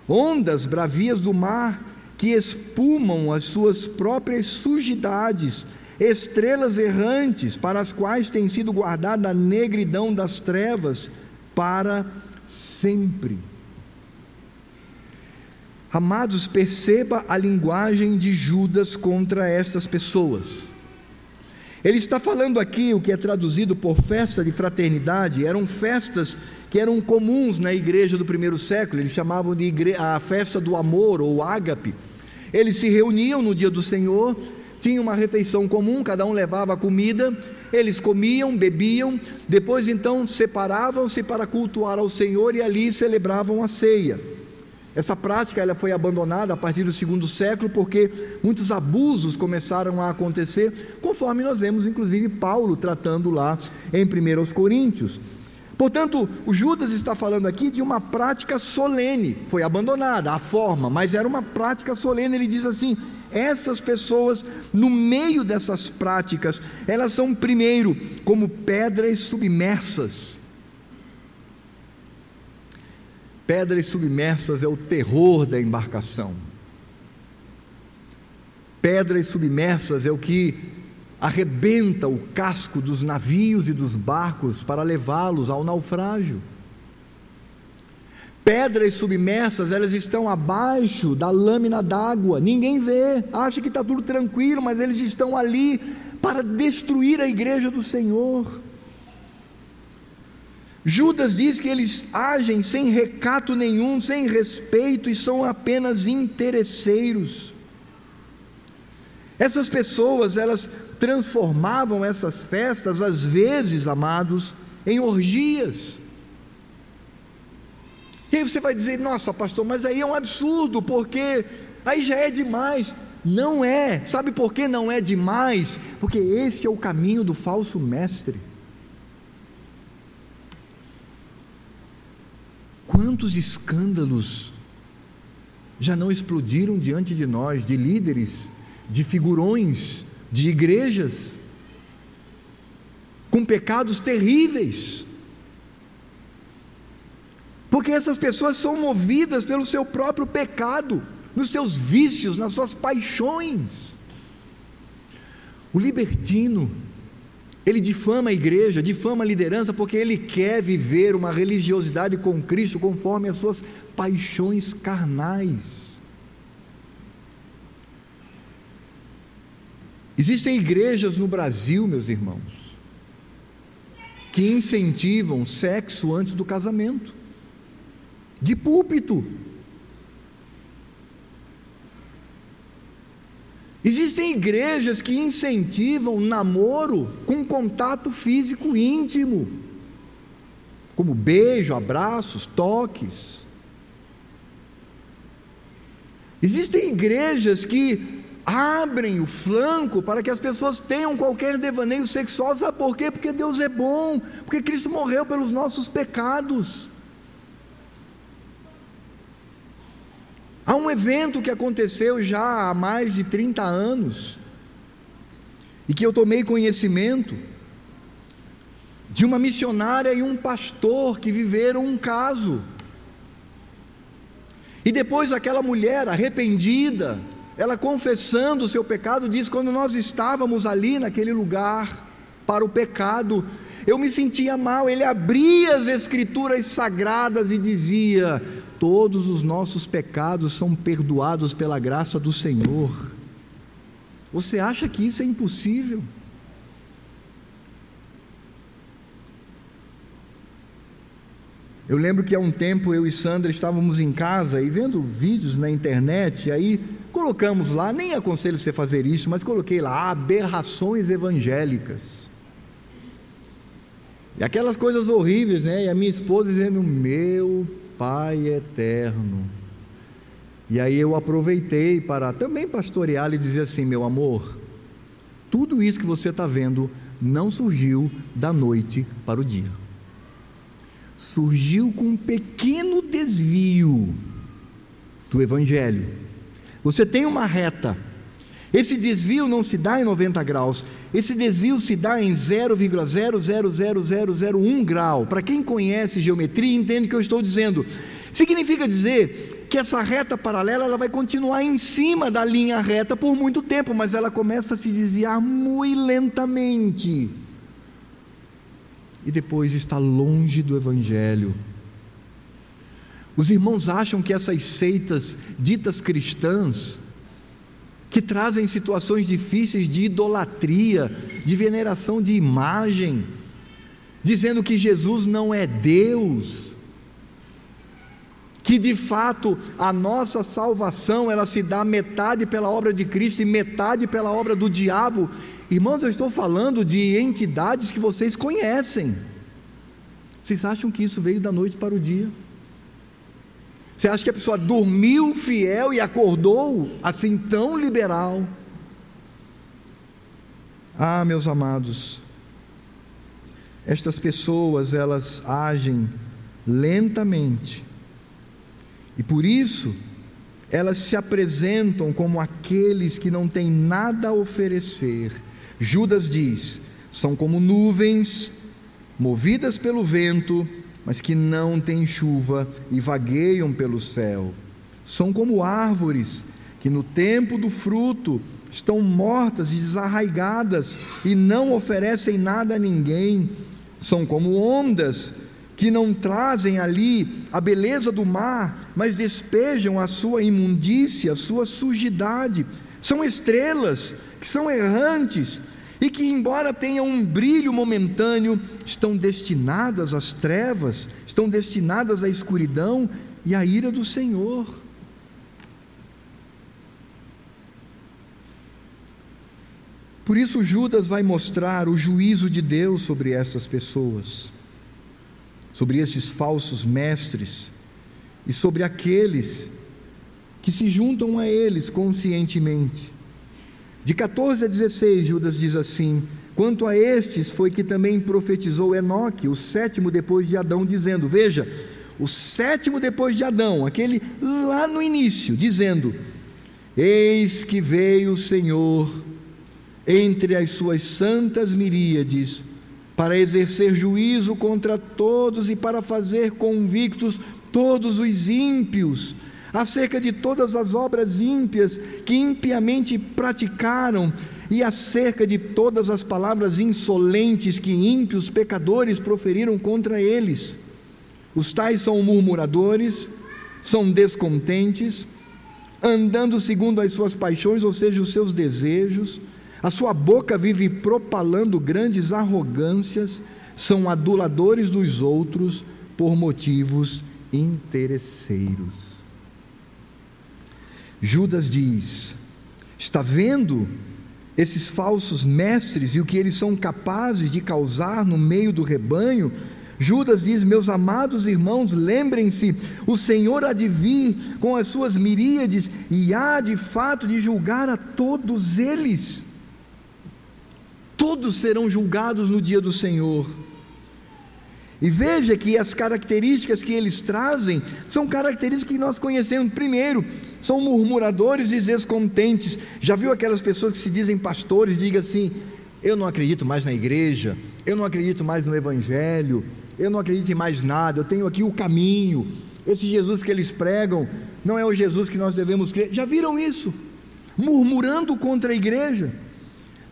ondas bravias do mar que espumam as suas próprias sujidades, estrelas errantes para as quais tem sido guardada a negridão das trevas para sempre. Amados, perceba a linguagem de Judas contra estas pessoas. Ele está falando aqui o que é traduzido por festa de fraternidade, eram festas que eram comuns na igreja do primeiro século, eles chamavam de a festa do amor ou ágape. Eles se reuniam no dia do Senhor, tinham uma refeição comum, cada um levava a comida, eles comiam, bebiam, depois então separavam-se para cultuar ao Senhor e ali celebravam a ceia. Essa prática ela foi abandonada a partir do segundo século porque muitos abusos começaram a acontecer, conforme nós vemos inclusive Paulo tratando lá em 1 Coríntios. Portanto, o Judas está falando aqui de uma prática solene, foi abandonada a forma, mas era uma prática solene. Ele diz assim: essas pessoas, no meio dessas práticas, elas são, primeiro, como pedras submersas. Pedras submersas é o terror da embarcação. Pedras submersas é o que arrebenta o casco dos navios e dos barcos para levá-los ao naufrágio. Pedras submersas, elas estão abaixo da lâmina d'água, ninguém vê, acha que está tudo tranquilo, mas eles estão ali para destruir a igreja do Senhor. Judas diz que eles agem sem recato nenhum, sem respeito e são apenas interesseiros. Essas pessoas, elas transformavam essas festas, às vezes, amados, em orgias. E aí você vai dizer, nossa, pastor, mas aí é um absurdo, porque aí já é demais. Não é, sabe por que não é demais? Porque esse é o caminho do falso mestre. Quantos escândalos já não explodiram diante de nós, de líderes, de figurões, de igrejas, com pecados terríveis. Porque essas pessoas são movidas pelo seu próprio pecado, nos seus vícios, nas suas paixões. O libertino, ele difama a igreja, difama a liderança, porque ele quer viver uma religiosidade com Cristo conforme as suas paixões carnais. Existem igrejas no Brasil, meus irmãos, que incentivam sexo antes do casamento, de púlpito. Existem igrejas que incentivam namoro com contato físico íntimo, como beijo, abraços, toques. Existem igrejas que abrem o flanco para que as pessoas tenham qualquer devaneio sexual. Sabe por quê? Porque Deus é bom, porque Cristo morreu pelos nossos pecados. Há um evento que aconteceu já há mais de 30 anos, e que eu tomei conhecimento, de uma missionária e um pastor que viveram um caso. E depois aquela mulher arrependida, ela confessando o seu pecado, diz: quando nós estávamos ali naquele lugar para o pecado, eu me sentia mal. Ele abria as escrituras sagradas e dizia: Todos os nossos pecados são perdoados pela graça do Senhor. Você acha que isso é impossível? Eu lembro que há um tempo eu e Sandra estávamos em casa e vendo vídeos na internet, e aí colocamos lá, nem aconselho você fazer isso, mas coloquei lá aberrações evangélicas. E aquelas coisas horríveis, né? E a minha esposa dizendo: Meu Pai eterno. E aí eu aproveitei para também pastorear e dizer assim: Meu amor, tudo isso que você está vendo não surgiu da noite para o dia surgiu com um pequeno desvio do Evangelho. Você tem uma reta, esse desvio não se dá em 90 graus, esse desvio se dá em 0,000001 grau. Para quem conhece geometria, entende o que eu estou dizendo. Significa dizer que essa reta paralela ela vai continuar em cima da linha reta por muito tempo, mas ela começa a se desviar muito lentamente e depois está longe do Evangelho. Os irmãos acham que essas seitas ditas cristãs, que trazem situações difíceis de idolatria, de veneração de imagem, dizendo que Jesus não é Deus, que de fato a nossa salvação ela se dá metade pela obra de Cristo e metade pela obra do diabo. Irmãos, eu estou falando de entidades que vocês conhecem. Vocês acham que isso veio da noite para o dia? Você acha que a pessoa dormiu fiel e acordou assim tão liberal? Ah, meus amados, estas pessoas elas agem lentamente e por isso elas se apresentam como aqueles que não têm nada a oferecer. Judas diz: são como nuvens movidas pelo vento, mas que não têm chuva e vagueiam pelo céu. São como árvores que no tempo do fruto estão mortas e desarraigadas e não oferecem nada a ninguém. São como ondas que não trazem ali a beleza do mar, mas despejam a sua imundícia, a sua sujidade. São estrelas que são errantes e que, embora tenham um brilho momentâneo, estão destinadas às trevas, estão destinadas à escuridão e à ira do Senhor. Por isso, Judas vai mostrar o juízo de Deus sobre estas pessoas sobre esses falsos mestres e sobre aqueles que se juntam a eles conscientemente. De 14 a 16, Judas diz assim: Quanto a estes, foi que também profetizou Enoque, o sétimo depois de Adão, dizendo: Veja, o sétimo depois de Adão, aquele lá no início, dizendo: Eis que veio o Senhor entre as suas santas miríades para exercer juízo contra todos e para fazer convictos todos os ímpios, acerca de todas as obras ímpias que impiamente praticaram, e acerca de todas as palavras insolentes que ímpios pecadores proferiram contra eles. Os tais são murmuradores, são descontentes, andando segundo as suas paixões, ou seja, os seus desejos, a sua boca vive propalando grandes arrogâncias, são aduladores dos outros por motivos interesseiros. Judas diz: está vendo esses falsos mestres e o que eles são capazes de causar no meio do rebanho? Judas diz: Meus amados irmãos, lembrem-se, o Senhor há de vir com as suas miríades e há de fato de julgar a todos eles todos serão julgados no dia do Senhor. E veja que as características que eles trazem são características que nós conhecemos. Primeiro, são murmuradores e descontentes. Já viu aquelas pessoas que se dizem pastores, diga assim: "Eu não acredito mais na igreja, eu não acredito mais no evangelho, eu não acredito em mais nada, eu tenho aqui o caminho. Esse Jesus que eles pregam não é o Jesus que nós devemos crer". Já viram isso? Murmurando contra a igreja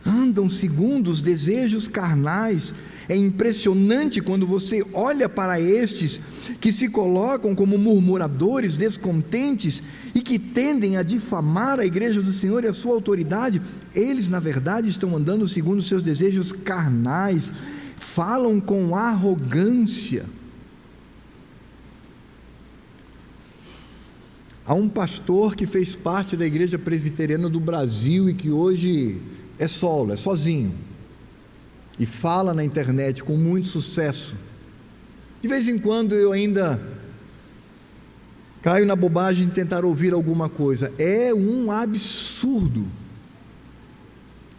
andam segundo os desejos carnais. É impressionante quando você olha para estes que se colocam como murmuradores, descontentes e que tendem a difamar a igreja do Senhor e a sua autoridade. Eles, na verdade, estão andando segundo seus desejos carnais, falam com arrogância. Há um pastor que fez parte da igreja presbiteriana do Brasil e que hoje é solo, é sozinho. E fala na internet com muito sucesso. De vez em quando eu ainda caio na bobagem de tentar ouvir alguma coisa. É um absurdo.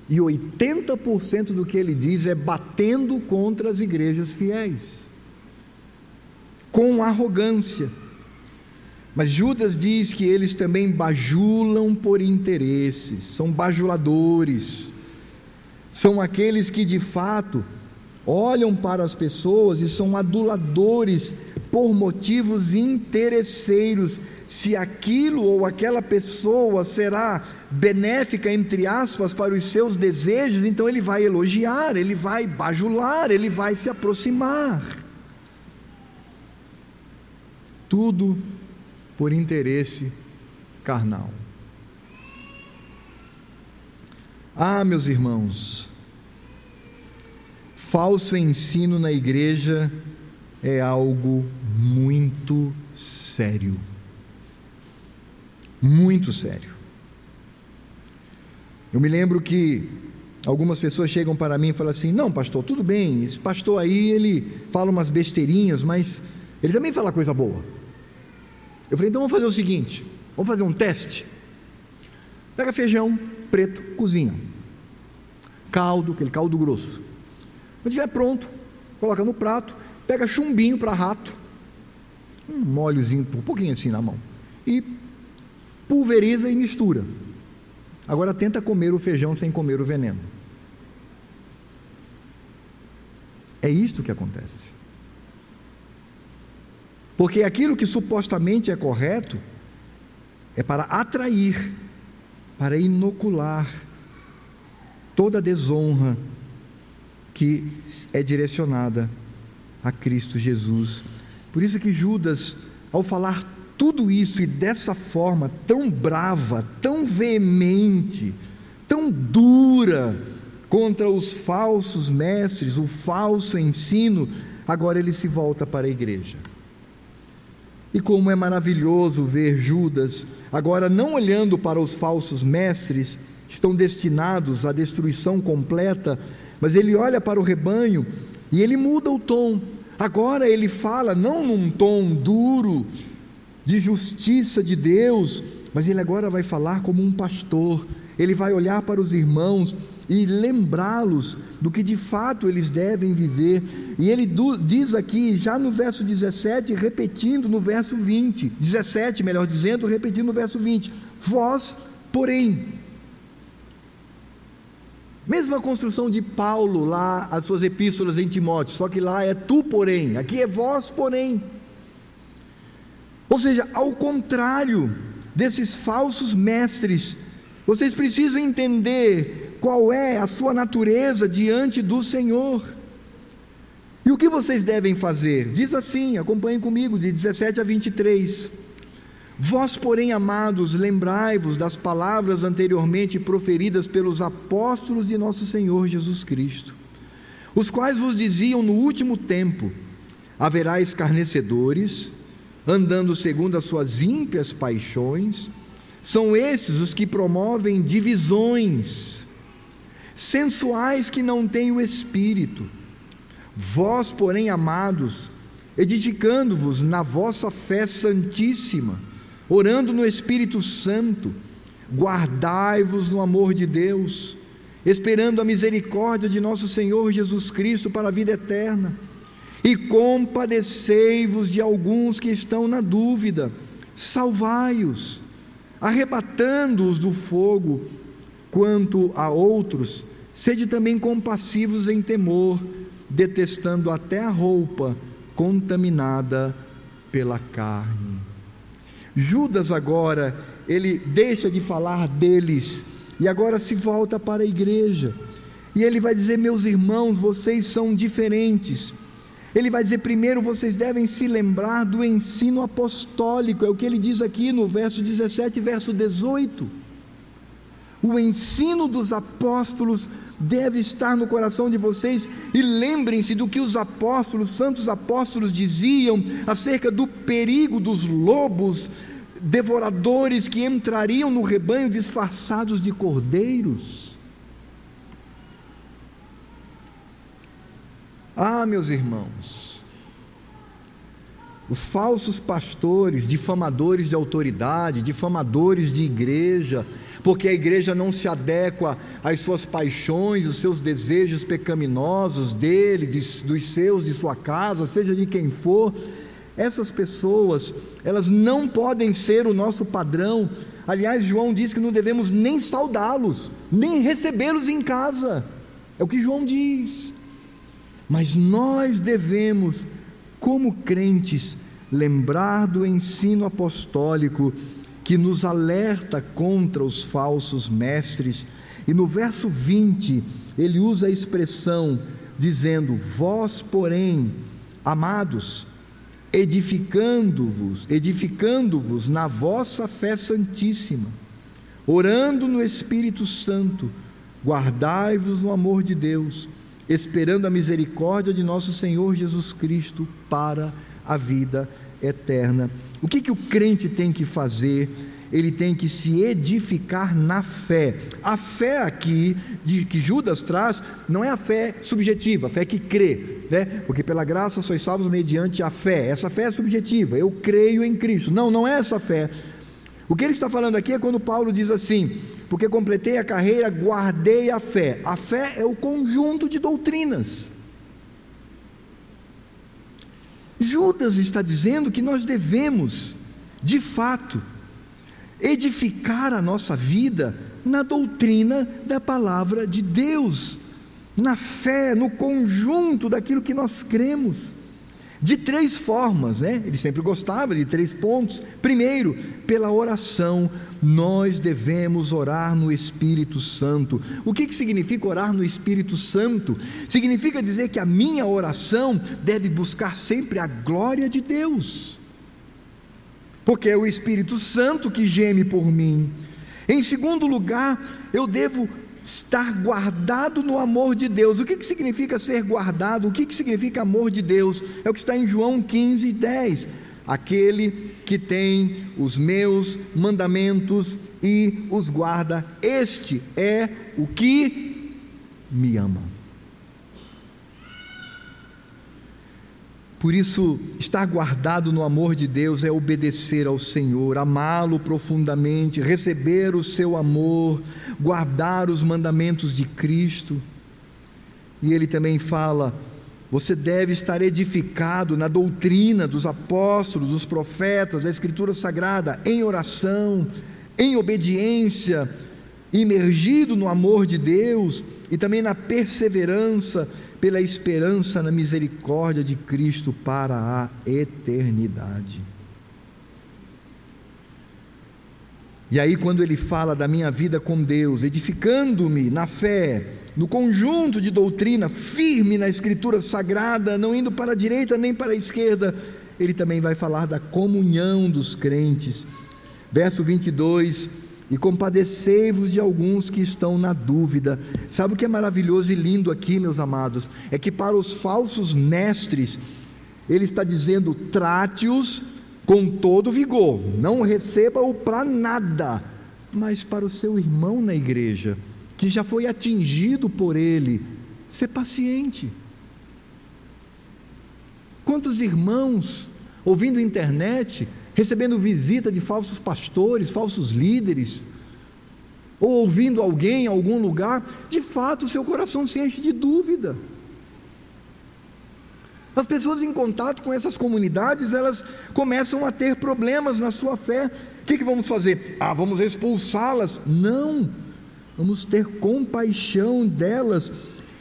E 80% do que ele diz é batendo contra as igrejas fiéis, com arrogância. Mas Judas diz que eles também bajulam por interesses, são bajuladores, são aqueles que de fato olham para as pessoas e são aduladores por motivos interesseiros, se aquilo ou aquela pessoa será benéfica, entre aspas, para os seus desejos, então ele vai elogiar, ele vai bajular, ele vai se aproximar. Tudo por interesse carnal. Ah, meus irmãos, falso ensino na igreja é algo muito sério. Muito sério. Eu me lembro que algumas pessoas chegam para mim e falam assim: Não, pastor, tudo bem, esse pastor aí, ele fala umas besteirinhas, mas ele também fala coisa boa. Eu falei: Então vamos fazer o seguinte: vamos fazer um teste. Pega feijão preto, cozinha. Caldo, aquele caldo grosso. Quando estiver pronto, coloca no prato, pega chumbinho para rato, um molhozinho, um pouquinho assim na mão, e pulveriza e mistura. Agora tenta comer o feijão sem comer o veneno. É isto que acontece. Porque aquilo que supostamente é correto é para atrair, para inocular toda a desonra que é direcionada a Cristo Jesus. Por isso que Judas, ao falar tudo isso e dessa forma tão brava, tão veemente, tão dura contra os falsos mestres, o falso ensino, agora ele se volta para a igreja. E como é maravilhoso ver Judas, agora não olhando para os falsos mestres, que estão destinados à destruição completa, mas ele olha para o rebanho e ele muda o tom. Agora ele fala não num tom duro, de justiça de Deus, mas ele agora vai falar como um pastor, ele vai olhar para os irmãos e lembrá-los do que de fato eles devem viver. E ele diz aqui, já no verso 17, repetindo no verso 20, 17, melhor dizendo, repetindo no verso 20: Vós, porém, Mesma construção de Paulo lá, as suas epístolas em Timóteo, só que lá é tu, porém, aqui é vós, porém. Ou seja, ao contrário desses falsos mestres, vocês precisam entender qual é a sua natureza diante do Senhor. E o que vocês devem fazer? Diz assim, acompanhem comigo, de 17 a 23. Vós, porém, amados, lembrai-vos das palavras anteriormente proferidas pelos apóstolos de nosso Senhor Jesus Cristo, os quais vos diziam no último tempo: haverá escarnecedores, andando segundo as suas ímpias paixões, são estes os que promovem divisões, sensuais que não têm o espírito. Vós, porém, amados, edificando-vos na vossa fé santíssima, orando no Espírito Santo, guardai-vos no amor de Deus, esperando a misericórdia de nosso Senhor Jesus Cristo para a vida eterna e compadecei-vos de alguns que estão na dúvida, salvai-os, arrebatando-os do fogo, quanto a outros, sede também compassivos em temor, detestando até a roupa contaminada pela carne. Judas agora, ele deixa de falar deles e agora se volta para a igreja. E ele vai dizer: Meus irmãos, vocês são diferentes ele vai dizer: primeiro vocês devem se lembrar do ensino apostólico, é o que ele diz aqui no verso 17 verso 18. O ensino dos apóstolos deve estar no coração de vocês e lembrem-se do que os apóstolos, santos apóstolos diziam acerca do perigo dos lobos devoradores que entrariam no rebanho disfarçados de cordeiros. Ah, meus irmãos, os falsos pastores, difamadores de autoridade, difamadores de igreja, porque a igreja não se adequa às suas paixões, os seus desejos pecaminosos dele, de, dos seus, de sua casa, seja de quem for, essas pessoas, elas não podem ser o nosso padrão. Aliás, João diz que não devemos nem saudá-los, nem recebê-los em casa. É o que João diz. Mas nós devemos, como crentes, lembrar do ensino apostólico que nos alerta contra os falsos mestres. E no verso 20, ele usa a expressão dizendo: Vós, porém, amados, edificando-vos, edificando-vos na vossa fé santíssima, orando no Espírito Santo, guardai-vos no amor de Deus esperando a misericórdia de nosso Senhor Jesus Cristo para a vida eterna. O que, que o crente tem que fazer? Ele tem que se edificar na fé. A fé aqui, de, que Judas traz, não é a fé subjetiva, a fé que crê, né? porque pela graça sois salvos mediante a fé. Essa fé é subjetiva, eu creio em Cristo. Não, não é essa fé. O que ele está falando aqui é quando Paulo diz assim: porque completei a carreira, guardei a fé. A fé é o conjunto de doutrinas. Judas está dizendo que nós devemos, de fato, edificar a nossa vida na doutrina da palavra de Deus, na fé, no conjunto daquilo que nós cremos de três formas, né? Ele sempre gostava de três pontos. Primeiro, pela oração, nós devemos orar no Espírito Santo. O que, que significa orar no Espírito Santo? Significa dizer que a minha oração deve buscar sempre a glória de Deus, porque é o Espírito Santo que geme por mim. Em segundo lugar, eu devo estar guardado no amor de Deus. O que, que significa ser guardado? O que, que significa amor de Deus? É o que está em João 15, 10. Aquele que tem os meus mandamentos e os guarda, este é o que me ama. Por isso, estar guardado no amor de Deus é obedecer ao Senhor, amá-lo profundamente, receber o seu amor, guardar os mandamentos de Cristo. E ele também fala: você deve estar edificado na doutrina dos apóstolos, dos profetas, da Escritura Sagrada, em oração, em obediência, imergido no amor de Deus e também na perseverança pela esperança na misericórdia de Cristo para a eternidade. E aí, quando ele fala da minha vida com Deus, edificando-me na fé, no conjunto de doutrina, firme na Escritura Sagrada, não indo para a direita nem para a esquerda, ele também vai falar da comunhão dos crentes. Verso 22 e compadecei-vos de alguns que estão na dúvida. Sabe o que é maravilhoso e lindo aqui, meus amados? É que para os falsos mestres, ele está dizendo: trate-os com todo vigor, não receba-o para nada, mas para o seu irmão na igreja, que já foi atingido por ele, ser paciente. Quantos irmãos ouvindo internet recebendo visita de falsos pastores, falsos líderes, ou ouvindo alguém em algum lugar, de fato seu coração se enche de dúvida. As pessoas em contato com essas comunidades, elas começam a ter problemas na sua fé. O que, que vamos fazer? Ah, vamos expulsá-las? Não, vamos ter compaixão delas.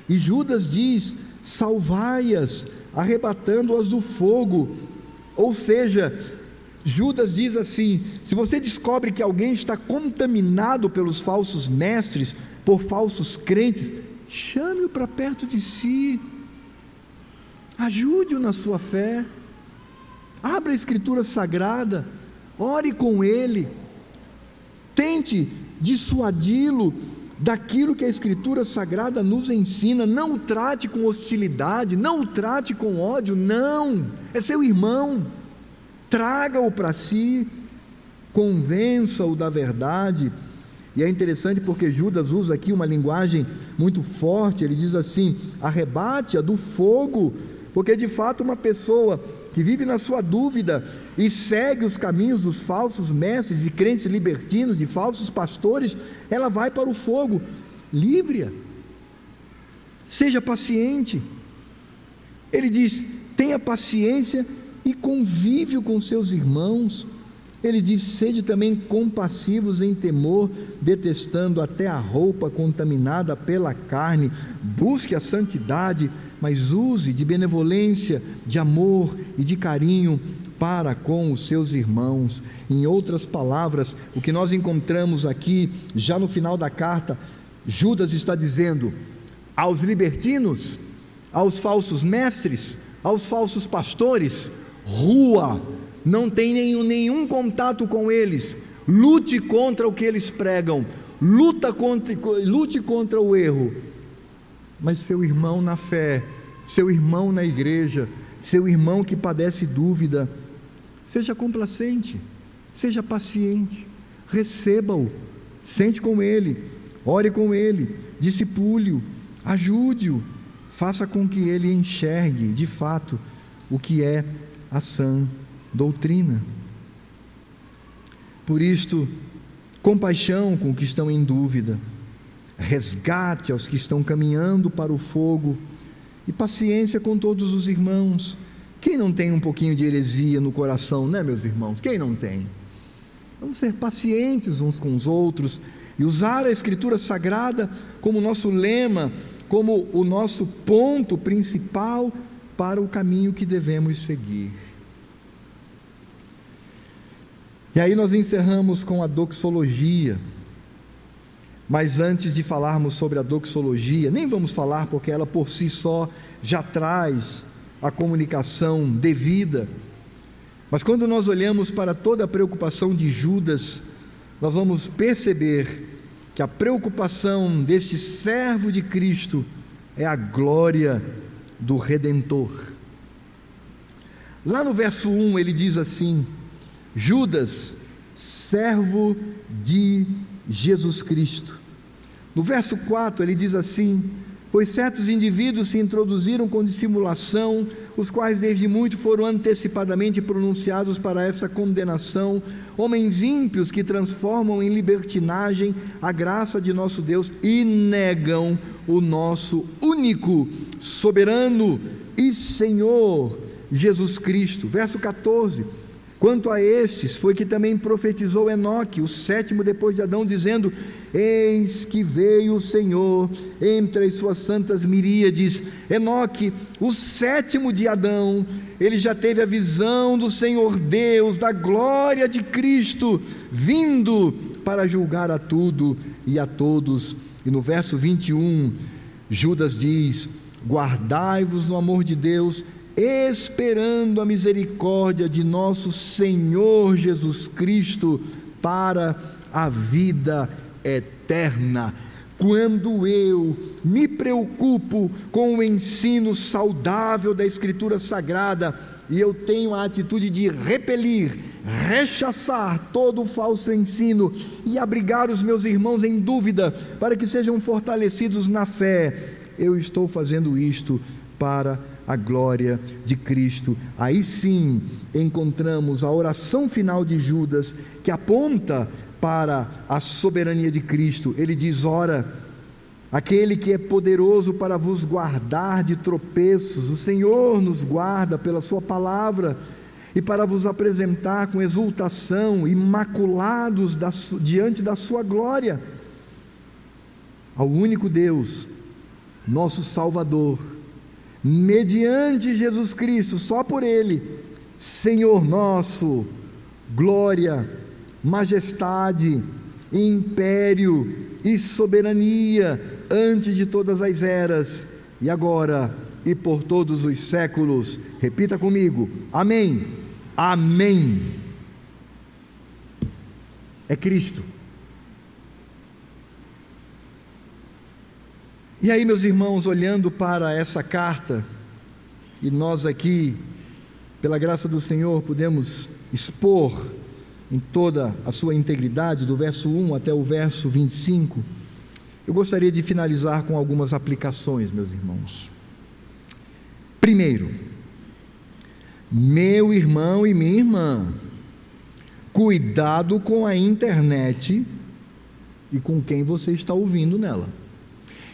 E Judas diz: salvai-as, arrebatando-as do fogo. Ou seja, Judas diz assim: se você descobre que alguém está contaminado pelos falsos mestres, por falsos crentes, chame-o para perto de si, ajude-o na sua fé, abra a Escritura Sagrada, ore com ele, tente dissuadi-lo daquilo que a Escritura Sagrada nos ensina. Não o trate com hostilidade, não o trate com ódio, não, é seu irmão traga-o para si, convença-o da verdade. E é interessante porque Judas usa aqui uma linguagem muito forte, ele diz assim: arrebate-a do fogo, porque de fato uma pessoa que vive na sua dúvida e segue os caminhos dos falsos mestres e crentes libertinos, de falsos pastores, ela vai para o fogo. Livre-a, seja paciente. Ele diz: tenha paciência e convívio com seus irmãos. Ele diz: sede também compassivos em temor, detestando até a roupa contaminada pela carne, busque a santidade, mas use de benevolência, de amor e de carinho para com os seus irmãos. Em outras palavras, o que nós encontramos aqui, já no final da carta, Judas está dizendo aos libertinos, aos falsos mestres, aos falsos pastores, rua, não tem nenhum, nenhum contato com eles, lute contra o que eles pregam, luta contra, lute contra o erro, mas seu irmão na fé, seu irmão na igreja, seu irmão que padece dúvida, seja complacente, seja paciente, receba-o, sente com ele, ore com ele, discipule-o, ajude-o, faça com que ele enxergue de fato o que é a sã doutrina. Por isto, compaixão com os que estão em dúvida, resgate aos que estão caminhando para o fogo e paciência com todos os irmãos. Quem não tem um pouquinho de heresia no coração, né, meus irmãos? Quem não tem? Vamos ser pacientes uns com os outros e usar a Escritura Sagrada como nosso lema, como o nosso ponto principal para o caminho que devemos seguir. E aí nós encerramos com a doxologia. Mas antes de falarmos sobre a doxologia, nem vamos falar porque ela por si só já traz a comunicação devida. Mas quando nós olhamos para toda a preocupação de Judas, nós vamos perceber que a preocupação deste servo de Cristo é a glória do Redentor. Lá no verso 1 ele diz assim: Judas, servo de Jesus Cristo. No verso 4 ele diz assim: Pois certos indivíduos se introduziram com dissimulação, os quais desde muito foram antecipadamente pronunciados para essa condenação, homens ímpios que transformam em libertinagem a graça de nosso Deus e negam o nosso único, soberano e Senhor Jesus Cristo. Verso 14 Quanto a estes, foi que também profetizou Enoque, o sétimo depois de Adão, dizendo: Eis que veio o Senhor entre as suas santas miríades. Enoque, o sétimo de Adão, ele já teve a visão do Senhor Deus, da glória de Cristo, vindo para julgar a tudo e a todos. E no verso 21, Judas diz: Guardai-vos no amor de Deus esperando a misericórdia de nosso Senhor Jesus Cristo para a vida eterna. Quando eu me preocupo com o ensino saudável da Escritura Sagrada e eu tenho a atitude de repelir, rechaçar todo o falso ensino e abrigar os meus irmãos em dúvida para que sejam fortalecidos na fé, eu estou fazendo isto para a glória de Cristo. Aí sim encontramos a oração final de Judas, que aponta para a soberania de Cristo. Ele diz: Ora, aquele que é poderoso para vos guardar de tropeços, o Senhor nos guarda pela Sua palavra e para vos apresentar com exultação, imaculados da, diante da Sua glória, ao único Deus, nosso Salvador mediante Jesus Cristo, só por Ele, Senhor nosso, glória, majestade, império e soberania antes de todas as eras, e agora e por todos os séculos. Repita comigo: Amém. Amém. É Cristo. E aí, meus irmãos, olhando para essa carta, e nós aqui, pela graça do Senhor, podemos expor em toda a sua integridade, do verso 1 até o verso 25, eu gostaria de finalizar com algumas aplicações, meus irmãos. Primeiro, meu irmão e minha irmã, cuidado com a internet e com quem você está ouvindo nela.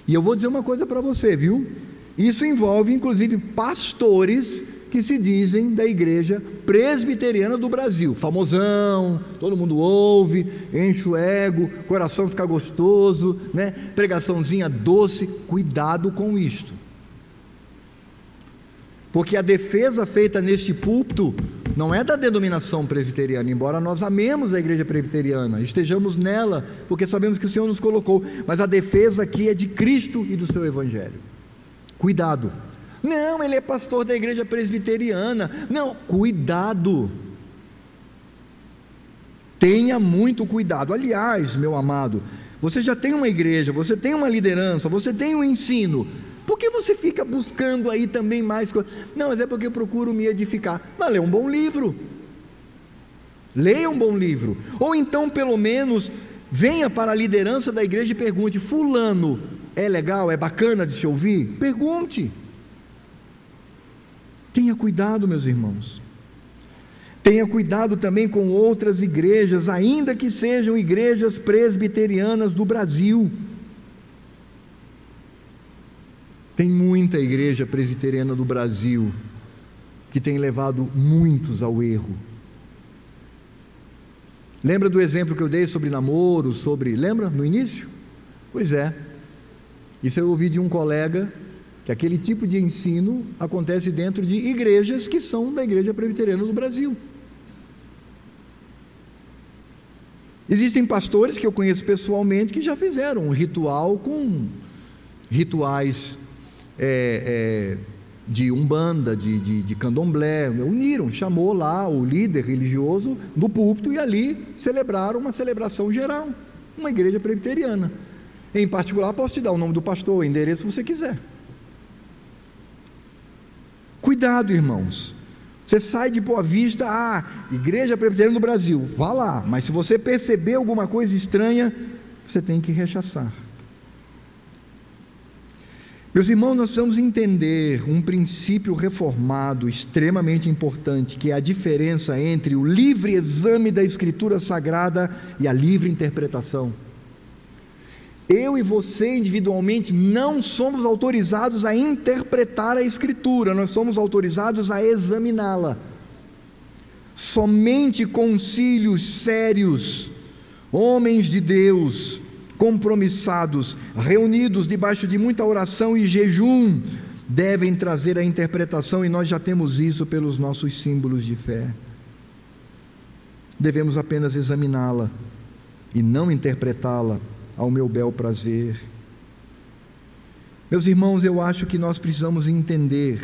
E eu vou dizer uma coisa para você, viu? Isso envolve inclusive pastores que se dizem da igreja presbiteriana do Brasil, famosão, todo mundo ouve, enche o ego, coração fica gostoso, né? Pregaçãozinha doce, cuidado com isto. Porque a defesa feita neste púlpito não é da denominação presbiteriana, embora nós amemos a igreja presbiteriana, estejamos nela, porque sabemos que o Senhor nos colocou, mas a defesa aqui é de Cristo e do seu Evangelho. Cuidado. Não, ele é pastor da igreja presbiteriana. Não, cuidado. Tenha muito cuidado. Aliás, meu amado, você já tem uma igreja, você tem uma liderança, você tem um ensino. Por que você fica buscando aí também mais coisas? Não, mas é porque eu procuro me edificar. Mas lê um bom livro. Leia um bom livro. Ou então, pelo menos, venha para a liderança da igreja e pergunte: Fulano é legal, é bacana de se ouvir? Pergunte. Tenha cuidado, meus irmãos. Tenha cuidado também com outras igrejas, ainda que sejam igrejas presbiterianas do Brasil. Tem muita igreja presbiteriana do Brasil que tem levado muitos ao erro. Lembra do exemplo que eu dei sobre namoro, sobre. Lembra no início? Pois é. Isso eu ouvi de um colega que aquele tipo de ensino acontece dentro de igrejas que são da Igreja Presbiteriana do Brasil. Existem pastores que eu conheço pessoalmente que já fizeram um ritual com rituais é, é, de umbanda, de, de, de candomblé, uniram, chamou lá o líder religioso no púlpito e ali celebraram uma celebração geral, uma igreja presbiteriana. Em particular, posso te dar o nome do pastor, o endereço se você quiser. Cuidado, irmãos. Você sai de Boa Vista, ah, Igreja Presbiteriana do Brasil, vá lá, mas se você perceber alguma coisa estranha, você tem que rechaçar. Meus irmãos, nós precisamos entender um princípio reformado extremamente importante, que é a diferença entre o livre exame da Escritura Sagrada e a livre interpretação. Eu e você individualmente não somos autorizados a interpretar a Escritura, nós somos autorizados a examiná-la. Somente concílios sérios, homens de Deus, compromissados, reunidos debaixo de muita oração e jejum, devem trazer a interpretação, e nós já temos isso pelos nossos símbolos de fé. Devemos apenas examiná-la e não interpretá-la ao meu bel prazer. Meus irmãos, eu acho que nós precisamos entender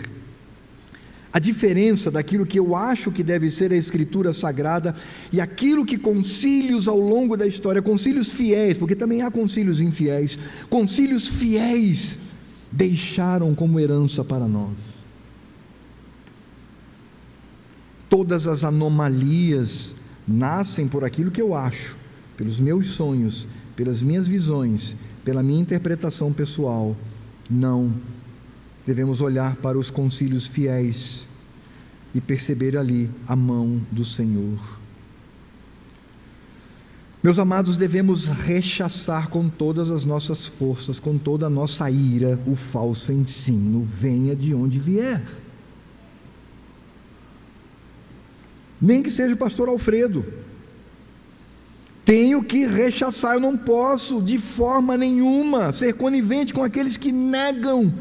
a diferença daquilo que eu acho que deve ser a Escritura Sagrada e aquilo que concílios ao longo da história, concílios fiéis, porque também há concílios infiéis, concílios fiéis deixaram como herança para nós. Todas as anomalias nascem por aquilo que eu acho, pelos meus sonhos, pelas minhas visões, pela minha interpretação pessoal. Não. Devemos olhar para os concílios fiéis e perceber ali a mão do Senhor. Meus amados, devemos rechaçar com todas as nossas forças, com toda a nossa ira, o falso ensino, venha de onde vier. Nem que seja o pastor Alfredo tenho que rechaçar, eu não posso de forma nenhuma ser conivente com aqueles que negam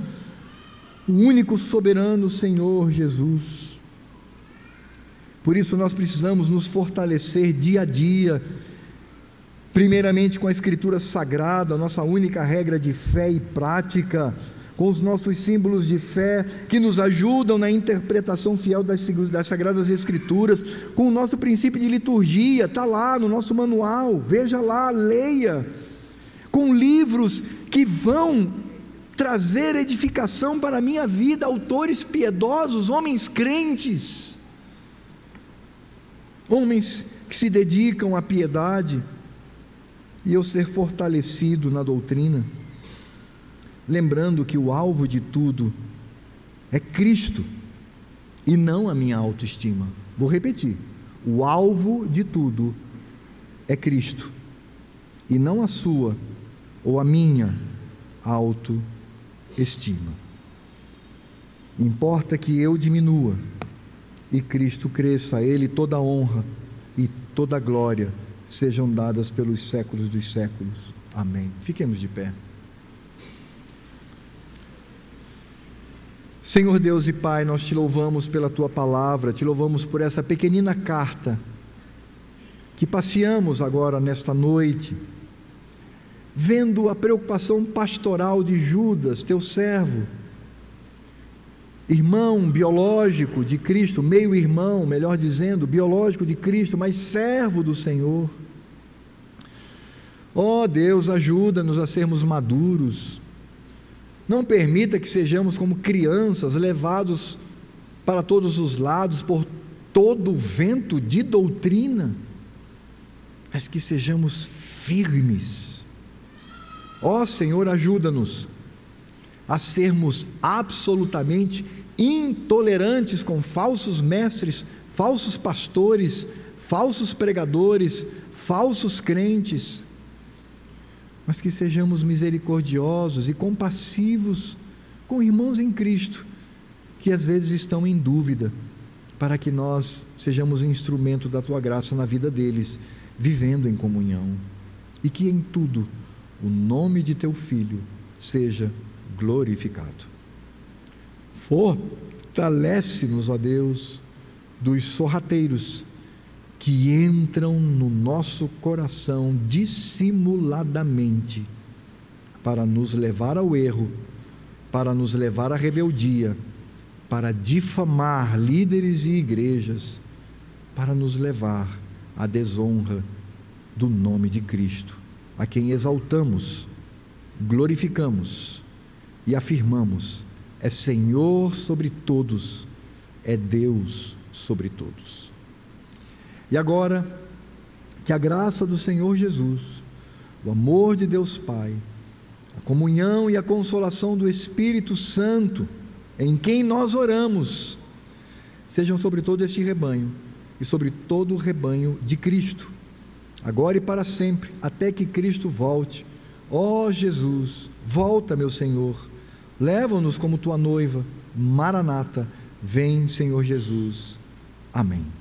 o único soberano Senhor Jesus. Por isso nós precisamos nos fortalecer dia a dia, primeiramente com a Escritura Sagrada, nossa única regra de fé e prática com os nossos símbolos de fé que nos ajudam na interpretação fiel das, das Sagradas Escrituras, com o nosso princípio de liturgia, está lá no nosso manual, veja lá, leia, com livros que vão trazer edificação para a minha vida, autores piedosos, homens crentes, homens que se dedicam à piedade, e eu ser fortalecido na doutrina lembrando que o alvo de tudo é Cristo e não a minha autoestima. Vou repetir: o alvo de tudo é Cristo e não a sua ou a minha autoestima. Importa que eu diminua e Cristo cresça, a Ele toda a honra e toda a glória sejam dadas pelos séculos dos séculos. Amém. Fiquemos de pé. Senhor Deus e Pai, nós te louvamos pela tua palavra, te louvamos por essa pequenina carta que passeamos agora nesta noite, vendo a preocupação pastoral de Judas, teu servo, irmão biológico de Cristo, meio-irmão, melhor dizendo, biológico de Cristo, mas servo do Senhor. Ó oh, Deus, ajuda-nos a sermos maduros não permita que sejamos como crianças levados para todos os lados por todo vento de doutrina, mas que sejamos firmes. Ó Senhor, ajuda-nos a sermos absolutamente intolerantes com falsos mestres, falsos pastores, falsos pregadores, falsos crentes, mas que sejamos misericordiosos e compassivos com irmãos em Cristo que às vezes estão em dúvida, para que nós sejamos instrumento da tua graça na vida deles, vivendo em comunhão, e que em tudo o nome de teu filho seja glorificado. Fortalece-nos, ó Deus, dos sorrateiros que entram no nosso coração dissimuladamente para nos levar ao erro, para nos levar à rebeldia, para difamar líderes e igrejas, para nos levar à desonra do nome de Cristo, a quem exaltamos, glorificamos e afirmamos: é Senhor sobre todos, é Deus sobre todos. E agora, que a graça do Senhor Jesus, o amor de Deus Pai, a comunhão e a consolação do Espírito Santo, em quem nós oramos, sejam sobre todo este rebanho e sobre todo o rebanho de Cristo, agora e para sempre, até que Cristo volte. Ó oh, Jesus, volta, meu Senhor, leva-nos como tua noiva, Maranata, vem, Senhor Jesus. Amém.